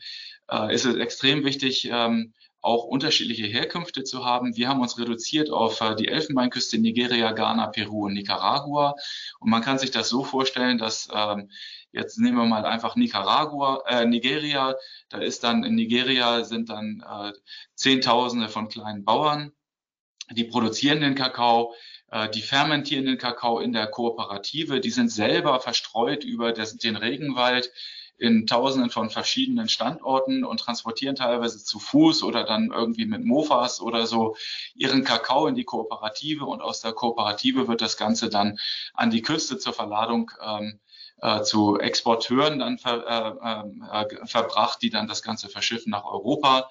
äh, ist es extrem wichtig, ähm, auch unterschiedliche Herkünfte zu haben. Wir haben uns reduziert auf äh, die Elfenbeinküste, Nigeria, Ghana, Peru und Nicaragua. Und man kann sich das so vorstellen, dass ähm, jetzt nehmen wir mal einfach Nicaragua, äh, Nigeria. Da ist dann in Nigeria sind dann äh, Zehntausende von kleinen Bauern die produzieren den Kakao, äh, die fermentieren den Kakao in der Kooperative, die sind selber verstreut über das, den Regenwald in tausenden von verschiedenen Standorten und transportieren teilweise zu Fuß oder dann irgendwie mit Mofas oder so ihren Kakao in die Kooperative und aus der Kooperative wird das Ganze dann an die Küste zur Verladung ähm, äh, zu Exporteuren dann ver, äh, äh, verbracht, die dann das Ganze verschiffen nach Europa.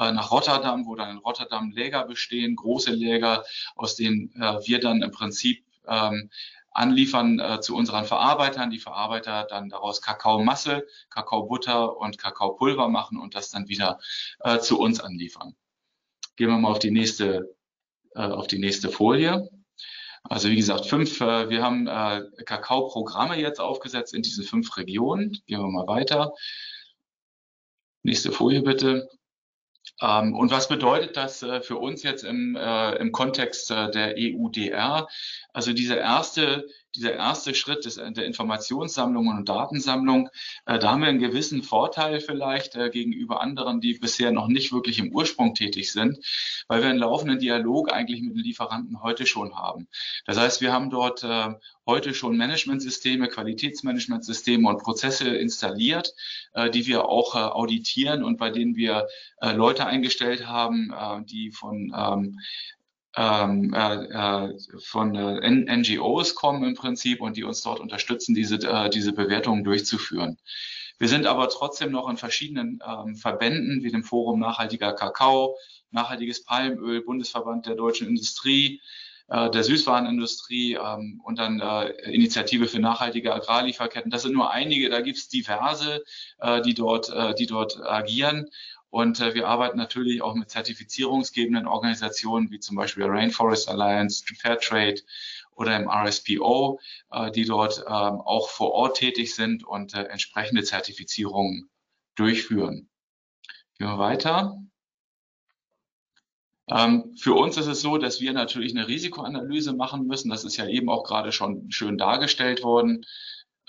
Äh, nach Rotterdam, wo dann in Rotterdam Läger bestehen, große Läger, aus denen äh, wir dann im Prinzip ähm, anliefern äh, zu unseren Verarbeitern. Die Verarbeiter dann daraus Kakaomasse, Kakaobutter und Kakaopulver machen und das dann wieder äh, zu uns anliefern. Gehen wir mal auf die nächste, äh, auf die nächste Folie. Also wie gesagt, fünf, äh, wir haben Kakaoprogramme jetzt aufgesetzt in diese fünf Regionen. Gehen wir mal weiter. Nächste Folie bitte. Ähm, und was bedeutet das äh, für uns jetzt im, äh, im Kontext äh, der EUDR? Also dieser erste, dieser erste Schritt des, der Informationssammlung und Datensammlung, äh, da haben wir einen gewissen Vorteil vielleicht äh, gegenüber anderen, die bisher noch nicht wirklich im Ursprung tätig sind, weil wir einen laufenden Dialog eigentlich mit den Lieferanten heute schon haben. Das heißt, wir haben dort äh, heute schon Managementsysteme, Qualitätsmanagementsysteme und Prozesse installiert, äh, die wir auch äh, auditieren und bei denen wir äh, Leute eingestellt haben, äh, die von ähm, ähm, äh, äh von äh, NGOs kommen im Prinzip und die uns dort unterstützen, diese, äh, diese Bewertungen durchzuführen. Wir sind aber trotzdem noch in verschiedenen ähm, Verbänden wie dem Forum Nachhaltiger Kakao, Nachhaltiges Palmöl, Bundesverband der deutschen Industrie, äh, der Süßwarenindustrie ähm, und dann äh, Initiative für nachhaltige Agrarlieferketten. Das sind nur einige, da gibt es diverse, äh, die, dort, äh, die dort agieren. Und äh, wir arbeiten natürlich auch mit zertifizierungsgebenden Organisationen wie zum Beispiel der Rainforest Alliance, Fairtrade oder im RSPO, äh, die dort äh, auch vor Ort tätig sind und äh, entsprechende Zertifizierungen durchführen. Gehen wir weiter. Ähm, für uns ist es so, dass wir natürlich eine Risikoanalyse machen müssen. Das ist ja eben auch gerade schon schön dargestellt worden.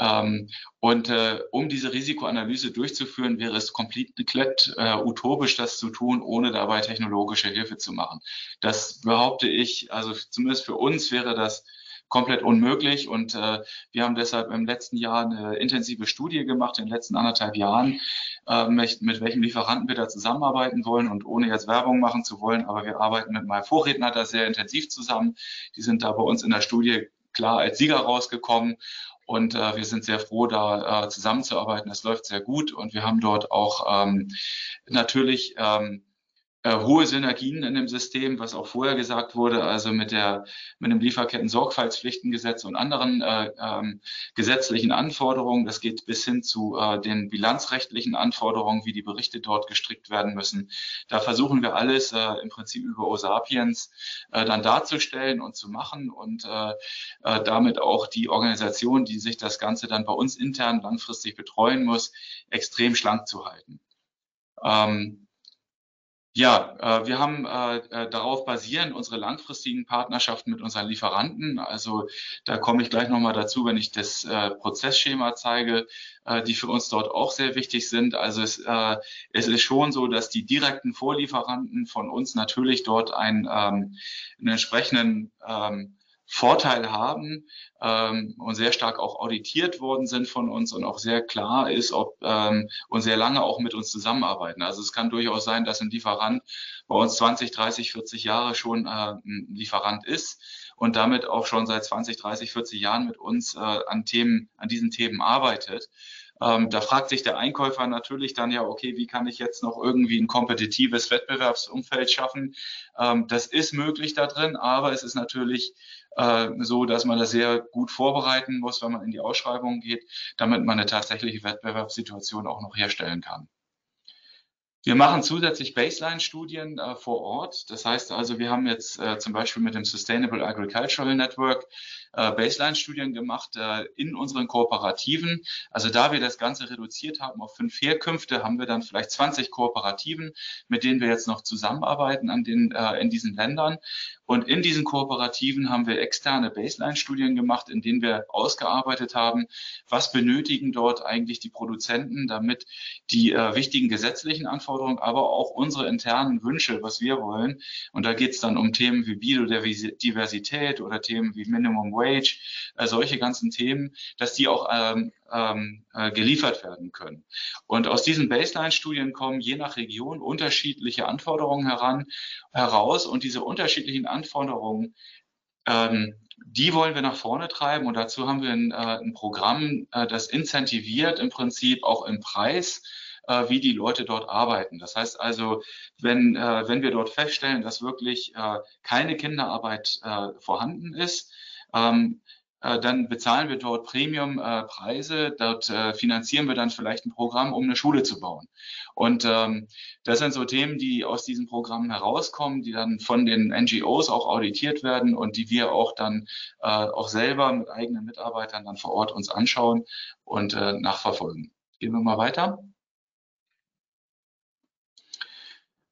Ähm, und äh, um diese Risikoanalyse durchzuführen, wäre es komplett äh, utopisch, das zu tun, ohne dabei technologische Hilfe zu machen. Das behaupte ich, also zumindest für uns wäre das komplett unmöglich. Und äh, wir haben deshalb im letzten Jahr eine intensive Studie gemacht, in den letzten anderthalb Jahren, äh, mit, mit welchem Lieferanten wir da zusammenarbeiten wollen und ohne jetzt Werbung machen zu wollen. Aber wir arbeiten mit meinem Vorredner da sehr intensiv zusammen. Die sind da bei uns in der Studie klar als Sieger rausgekommen. Und äh, wir sind sehr froh, da äh, zusammenzuarbeiten. Es läuft sehr gut und wir haben dort auch ähm, natürlich ähm, äh, hohe Synergien in dem System, was auch vorher gesagt wurde, also mit der mit dem Lieferketten-Sorgfaltspflichtengesetz und anderen äh, ähm, gesetzlichen Anforderungen. Das geht bis hin zu äh, den bilanzrechtlichen Anforderungen, wie die Berichte dort gestrickt werden müssen. Da versuchen wir alles äh, im Prinzip über OSAPIENS äh, dann darzustellen und zu machen und äh, äh, damit auch die Organisation, die sich das Ganze dann bei uns intern langfristig betreuen muss, extrem schlank zu halten. Ähm, ja, äh, wir haben äh, äh, darauf basieren unsere langfristigen Partnerschaften mit unseren Lieferanten. Also da komme ich gleich nochmal dazu, wenn ich das äh, Prozessschema zeige, äh, die für uns dort auch sehr wichtig sind. Also es, äh, es ist schon so, dass die direkten Vorlieferanten von uns natürlich dort einen, ähm, einen entsprechenden ähm, Vorteil haben ähm, und sehr stark auch auditiert worden sind von uns und auch sehr klar ist, ob ähm, und sehr lange auch mit uns zusammenarbeiten. Also es kann durchaus sein, dass ein Lieferant bei uns 20, 30, 40 Jahre schon äh, ein Lieferant ist und damit auch schon seit 20, 30, 40 Jahren mit uns äh, an Themen, an diesen Themen arbeitet. Ähm, da fragt sich der Einkäufer natürlich dann ja, okay, wie kann ich jetzt noch irgendwie ein kompetitives Wettbewerbsumfeld schaffen? Ähm, das ist möglich da drin, aber es ist natürlich äh, so, dass man das sehr gut vorbereiten muss, wenn man in die Ausschreibung geht, damit man eine tatsächliche Wettbewerbssituation auch noch herstellen kann. Wir machen zusätzlich Baseline-Studien äh, vor Ort. Das heißt also, wir haben jetzt äh, zum Beispiel mit dem Sustainable Agricultural Network äh, Baseline-Studien gemacht äh, in unseren Kooperativen. Also da wir das Ganze reduziert haben auf fünf Herkünfte, haben wir dann vielleicht 20 Kooperativen, mit denen wir jetzt noch zusammenarbeiten an den, äh, in diesen Ländern. Und in diesen Kooperativen haben wir externe Baseline-Studien gemacht, in denen wir ausgearbeitet haben, was benötigen dort eigentlich die Produzenten, damit die äh, wichtigen gesetzlichen Anforderungen, aber auch unsere internen Wünsche, was wir wollen. Und da geht es dann um Themen wie Biodiversität oder Themen wie Minimum Wage, äh, solche ganzen Themen, dass die auch ähm, ähm, äh, geliefert werden können. Und aus diesen Baseline-Studien kommen je nach Region unterschiedliche Anforderungen heran, heraus und diese unterschiedlichen Anforderungen ähm, die wollen wir nach vorne treiben und dazu haben wir ein, äh, ein Programm, äh, das incentiviert im Prinzip auch im Preis, äh, wie die Leute dort arbeiten. Das heißt also, wenn, äh, wenn wir dort feststellen, dass wirklich äh, keine Kinderarbeit äh, vorhanden ist, ähm, äh, dann bezahlen wir dort Premium-Preise, äh, dort äh, finanzieren wir dann vielleicht ein Programm, um eine Schule zu bauen. Und ähm, das sind so Themen, die aus diesen Programmen herauskommen, die dann von den NGOs auch auditiert werden und die wir auch dann äh, auch selber mit eigenen Mitarbeitern dann vor Ort uns anschauen und äh, nachverfolgen. Gehen wir mal weiter.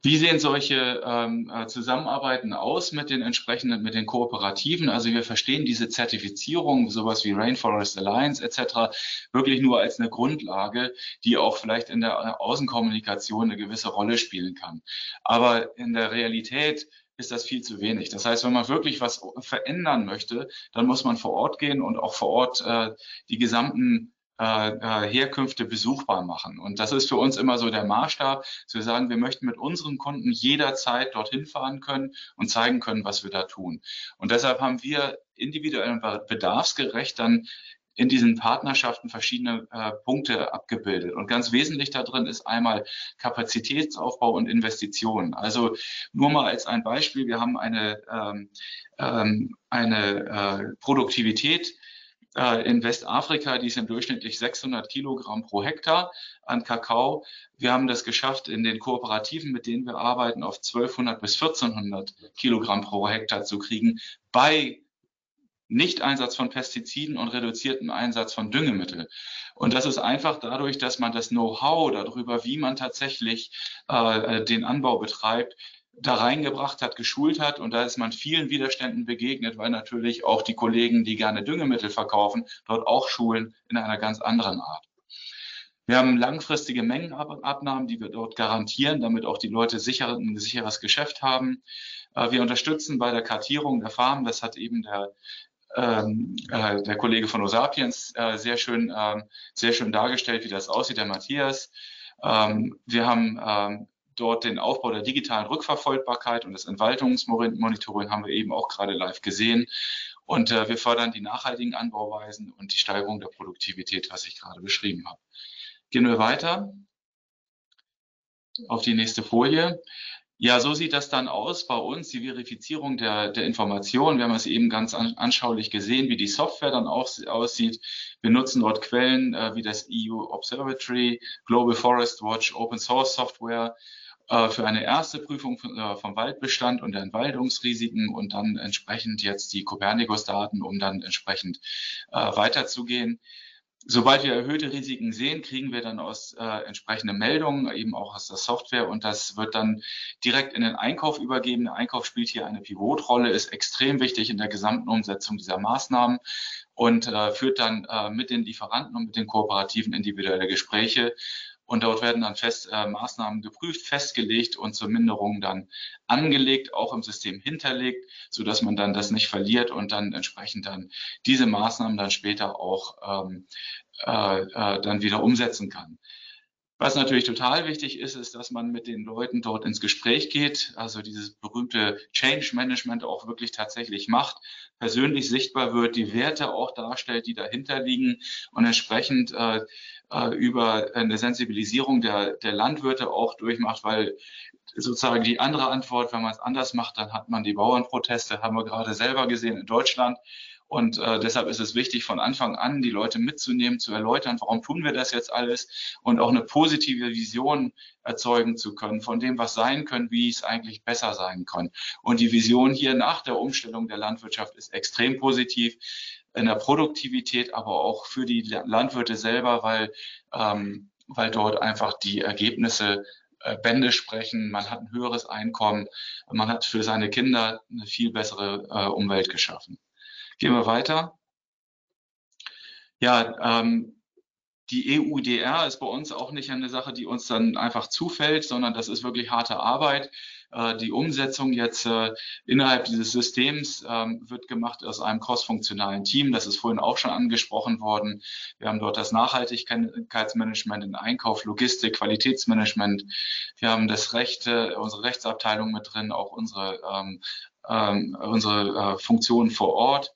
Wie sehen solche ähm, äh, Zusammenarbeiten aus mit den entsprechenden, mit den Kooperativen? Also wir verstehen diese Zertifizierung, sowas wie Rainforest Alliance etc., wirklich nur als eine Grundlage, die auch vielleicht in der äh, Außenkommunikation eine gewisse Rolle spielen kann. Aber in der Realität ist das viel zu wenig. Das heißt, wenn man wirklich was verändern möchte, dann muss man vor Ort gehen und auch vor Ort äh, die gesamten Herkünfte besuchbar machen. Und das ist für uns immer so der Maßstab, wir sagen, wir möchten mit unseren Kunden jederzeit dorthin fahren können und zeigen können, was wir da tun. Und deshalb haben wir individuell und bedarfsgerecht dann in diesen Partnerschaften verschiedene äh, Punkte abgebildet. Und ganz wesentlich darin ist einmal Kapazitätsaufbau und Investitionen. Also nur mal als ein Beispiel, wir haben eine, ähm, ähm, eine äh, Produktivität äh, in Westafrika, die sind durchschnittlich 600 Kilogramm pro Hektar an Kakao. Wir haben das geschafft, in den Kooperativen, mit denen wir arbeiten, auf 1200 bis 1400 Kilogramm pro Hektar zu kriegen bei Nicht-Einsatz von Pestiziden und reduziertem Einsatz von Düngemittel. Und das ist einfach dadurch, dass man das Know-how darüber, wie man tatsächlich äh, den Anbau betreibt, da reingebracht hat, geschult hat. Und da ist man vielen Widerständen begegnet, weil natürlich auch die Kollegen, die gerne Düngemittel verkaufen, dort auch schulen in einer ganz anderen Art. Wir haben langfristige Mengenabnahmen, die wir dort garantieren, damit auch die Leute sicher, ein sicheres Geschäft haben. Äh, wir unterstützen bei der Kartierung der Farmen. Das hat eben der, ähm, äh, der Kollege von Osapiens äh, sehr schön, äh, sehr schön dargestellt, wie das aussieht, der Matthias. Ähm, wir haben ähm, dort den Aufbau der digitalen Rückverfolgbarkeit und das Entwaltungsmonitoring haben wir eben auch gerade live gesehen. Und äh, wir fördern die nachhaltigen Anbauweisen und die Steigerung der Produktivität, was ich gerade beschrieben habe. Gehen wir weiter auf die nächste Folie. Ja, so sieht das dann aus bei uns, die Verifizierung der, der Informationen. Wir haben es eben ganz an, anschaulich gesehen, wie die Software dann auch aussieht. Wir nutzen dort Quellen äh, wie das EU Observatory, Global Forest Watch, Open Source Software für eine erste Prüfung äh, vom Waldbestand und der Entwaldungsrisiken und dann entsprechend jetzt die Copernicus-Daten, um dann entsprechend äh, weiterzugehen. Sobald wir erhöhte Risiken sehen, kriegen wir dann aus äh, entsprechende Meldungen, eben auch aus der Software und das wird dann direkt in den Einkauf übergeben. Der Einkauf spielt hier eine Pivotrolle, ist extrem wichtig in der gesamten Umsetzung dieser Maßnahmen und äh, führt dann äh, mit den Lieferanten und mit den Kooperativen individuelle Gespräche und dort werden dann fest äh, Maßnahmen geprüft, festgelegt und zur Minderung dann angelegt, auch im System hinterlegt, so dass man dann das nicht verliert und dann entsprechend dann diese Maßnahmen dann später auch ähm, äh, äh, dann wieder umsetzen kann. Was natürlich total wichtig ist, ist, dass man mit den Leuten dort ins Gespräch geht, also dieses berühmte Change Management auch wirklich tatsächlich macht, persönlich sichtbar wird, die Werte auch darstellt, die dahinter liegen und entsprechend äh, äh, über eine Sensibilisierung der, der Landwirte auch durchmacht, weil sozusagen die andere Antwort, wenn man es anders macht, dann hat man die Bauernproteste, haben wir gerade selber gesehen in Deutschland. Und äh, deshalb ist es wichtig, von Anfang an die Leute mitzunehmen, zu erläutern, warum tun wir das jetzt alles und auch eine positive Vision erzeugen zu können von dem, was sein könnte, wie es eigentlich besser sein kann. Und die Vision hier nach der Umstellung der Landwirtschaft ist extrem positiv in der Produktivität, aber auch für die Landwirte selber, weil, ähm, weil dort einfach die Ergebnisse äh, Bände sprechen, man hat ein höheres Einkommen, man hat für seine Kinder eine viel bessere äh, Umwelt geschaffen. Gehen wir weiter. Ja, ähm, die EUDR ist bei uns auch nicht eine Sache, die uns dann einfach zufällt, sondern das ist wirklich harte Arbeit. Äh, die Umsetzung jetzt äh, innerhalb dieses Systems ähm, wird gemacht aus einem crossfunktionalen Team. Das ist vorhin auch schon angesprochen worden. Wir haben dort das Nachhaltigkeitsmanagement in Einkauf, Logistik, Qualitätsmanagement. Wir haben das Recht, unsere Rechtsabteilung mit drin, auch unsere, ähm, ähm, unsere äh, Funktionen vor Ort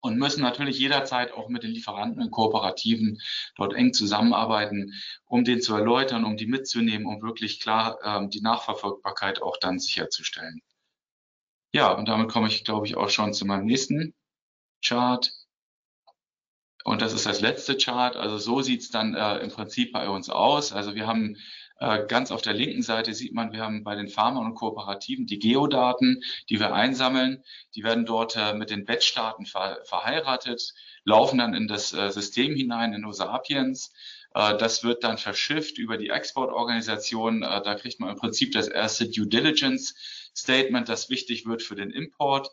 und müssen natürlich jederzeit auch mit den Lieferanten und Kooperativen dort eng zusammenarbeiten, um den zu erläutern, um die mitzunehmen, um wirklich klar ähm, die Nachverfolgbarkeit auch dann sicherzustellen. Ja, und damit komme ich, glaube ich, auch schon zu meinem nächsten Chart. Und das ist das letzte Chart. Also so sieht es dann äh, im Prinzip bei uns aus. Also wir haben ganz auf der linken Seite sieht man, wir haben bei den Farmern und Kooperativen die Geodaten, die wir einsammeln. Die werden dort äh, mit den Wettstaaten verheiratet, laufen dann in das äh, System hinein, in Osapiens. Das wird dann verschifft über die Exportorganisation. Da kriegt man im Prinzip das erste Due Diligence Statement, das wichtig wird für den Import.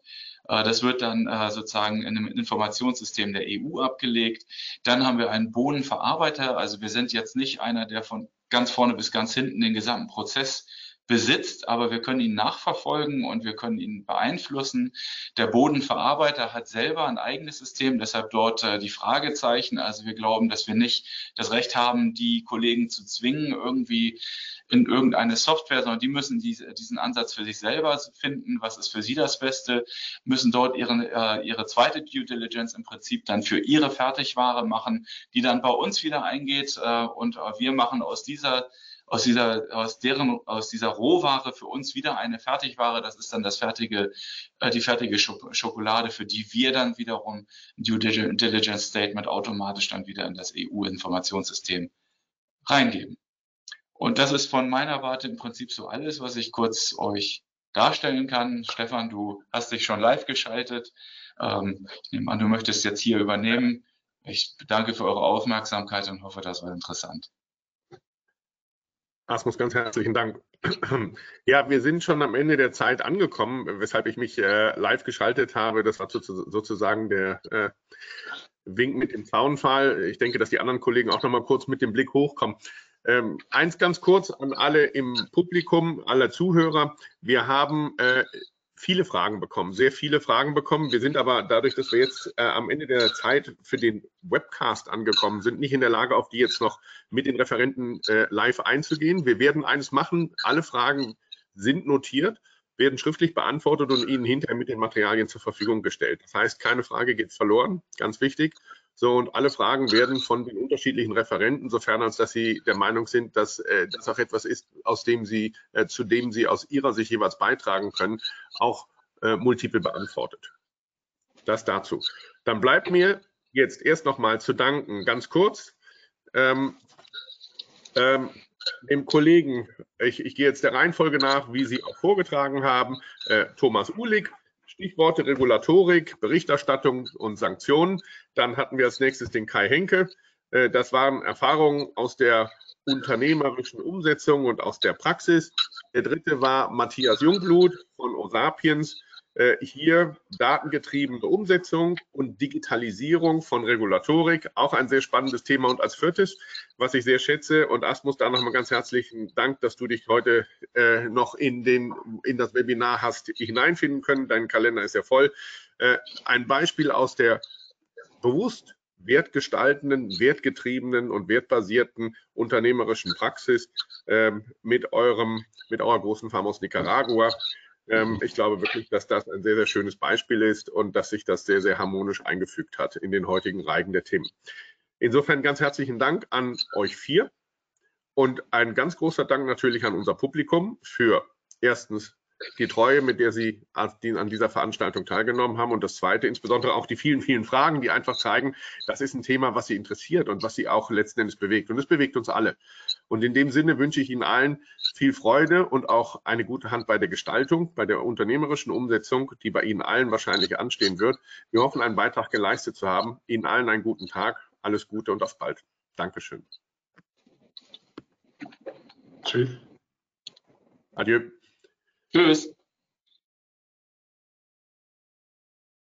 Das wird dann sozusagen in einem Informationssystem der EU abgelegt. Dann haben wir einen Bohnenverarbeiter. Also wir sind jetzt nicht einer, der von ganz vorne bis ganz hinten den gesamten Prozess besitzt, aber wir können ihn nachverfolgen und wir können ihn beeinflussen. Der Bodenverarbeiter hat selber ein eigenes System, deshalb dort äh, die Fragezeichen. Also wir glauben, dass wir nicht das Recht haben, die Kollegen zu zwingen, irgendwie in irgendeine Software, sondern die müssen diese, diesen Ansatz für sich selber finden, was ist für sie das Beste, müssen dort ihre, äh, ihre zweite Due Diligence im Prinzip dann für ihre Fertigware machen, die dann bei uns wieder eingeht äh, und äh, wir machen aus dieser aus dieser, aus deren, aus dieser Rohware für uns wieder eine Fertigware. Das ist dann das fertige, äh, die fertige Schokolade, für die wir dann wiederum Due Diligence Statement automatisch dann wieder in das EU-Informationssystem reingeben. Und das ist von meiner Warte im Prinzip so alles, was ich kurz euch darstellen kann. Stefan, du hast dich schon live geschaltet. Ähm, ich nehme an, du möchtest jetzt hier übernehmen. Ich danke für eure Aufmerksamkeit und hoffe, das war interessant. Asmus, ganz herzlichen Dank. Ja, wir sind schon am Ende der Zeit angekommen, weshalb ich mich äh, live geschaltet habe. Das war sozusagen der äh, Wink mit dem Zaunfall. Ich denke, dass die anderen Kollegen auch noch mal kurz mit dem Blick hochkommen. Ähm, eins ganz kurz an alle im Publikum, alle Zuhörer. Wir haben äh, viele Fragen bekommen, sehr viele Fragen bekommen. Wir sind aber dadurch, dass wir jetzt äh, am Ende der Zeit für den Webcast angekommen sind, nicht in der Lage, auf die jetzt noch mit den Referenten äh, live einzugehen. Wir werden eines machen. Alle Fragen sind notiert, werden schriftlich beantwortet und Ihnen hinterher mit den Materialien zur Verfügung gestellt. Das heißt, keine Frage geht verloren, ganz wichtig. So, und alle Fragen werden von den unterschiedlichen Referenten, sofern als dass sie der Meinung sind, dass äh, das auch etwas ist, aus dem sie, äh, zu dem sie aus ihrer Sicht jeweils beitragen können, auch äh, multiple beantwortet. Das dazu. Dann bleibt mir jetzt erst nochmal zu danken, ganz kurz, ähm, ähm, dem Kollegen, ich, ich gehe jetzt der Reihenfolge nach, wie Sie auch vorgetragen haben, äh, Thomas Uhlig, Stichworte Regulatorik, Berichterstattung und Sanktionen. Dann hatten wir als nächstes den Kai Henke. Äh, das waren Erfahrungen aus der unternehmerischen Umsetzung und aus der Praxis. Der dritte war Matthias Jungblut von Osapiens. Äh, hier datengetriebene Umsetzung und Digitalisierung von Regulatorik, auch ein sehr spannendes Thema. Und als viertes, was ich sehr schätze, und Asmus, da nochmal ganz herzlichen Dank, dass du dich heute äh, noch in, den, in das Webinar hast hineinfinden können. Dein Kalender ist ja voll. Äh, ein Beispiel aus der bewusst wertgestaltenden, wertgetriebenen und wertbasierten unternehmerischen Praxis ähm, mit eurem, mit eurer großen Farm aus Nicaragua. Ähm, ich glaube wirklich, dass das ein sehr, sehr schönes Beispiel ist und dass sich das sehr, sehr harmonisch eingefügt hat in den heutigen Reigen der Themen. Insofern ganz herzlichen Dank an euch vier und ein ganz großer Dank natürlich an unser Publikum für erstens die Treue, mit der Sie an dieser Veranstaltung teilgenommen haben. Und das Zweite, insbesondere auch die vielen, vielen Fragen, die einfach zeigen, das ist ein Thema, was Sie interessiert und was Sie auch letzten Endes bewegt. Und es bewegt uns alle. Und in dem Sinne wünsche ich Ihnen allen viel Freude und auch eine gute Hand bei der Gestaltung, bei der unternehmerischen Umsetzung, die bei Ihnen allen wahrscheinlich anstehen wird. Wir hoffen, einen Beitrag geleistet zu haben. Ihnen allen einen guten Tag. Alles Gute und auf bald. Dankeschön. Tschüss. Adieu. Tschüss.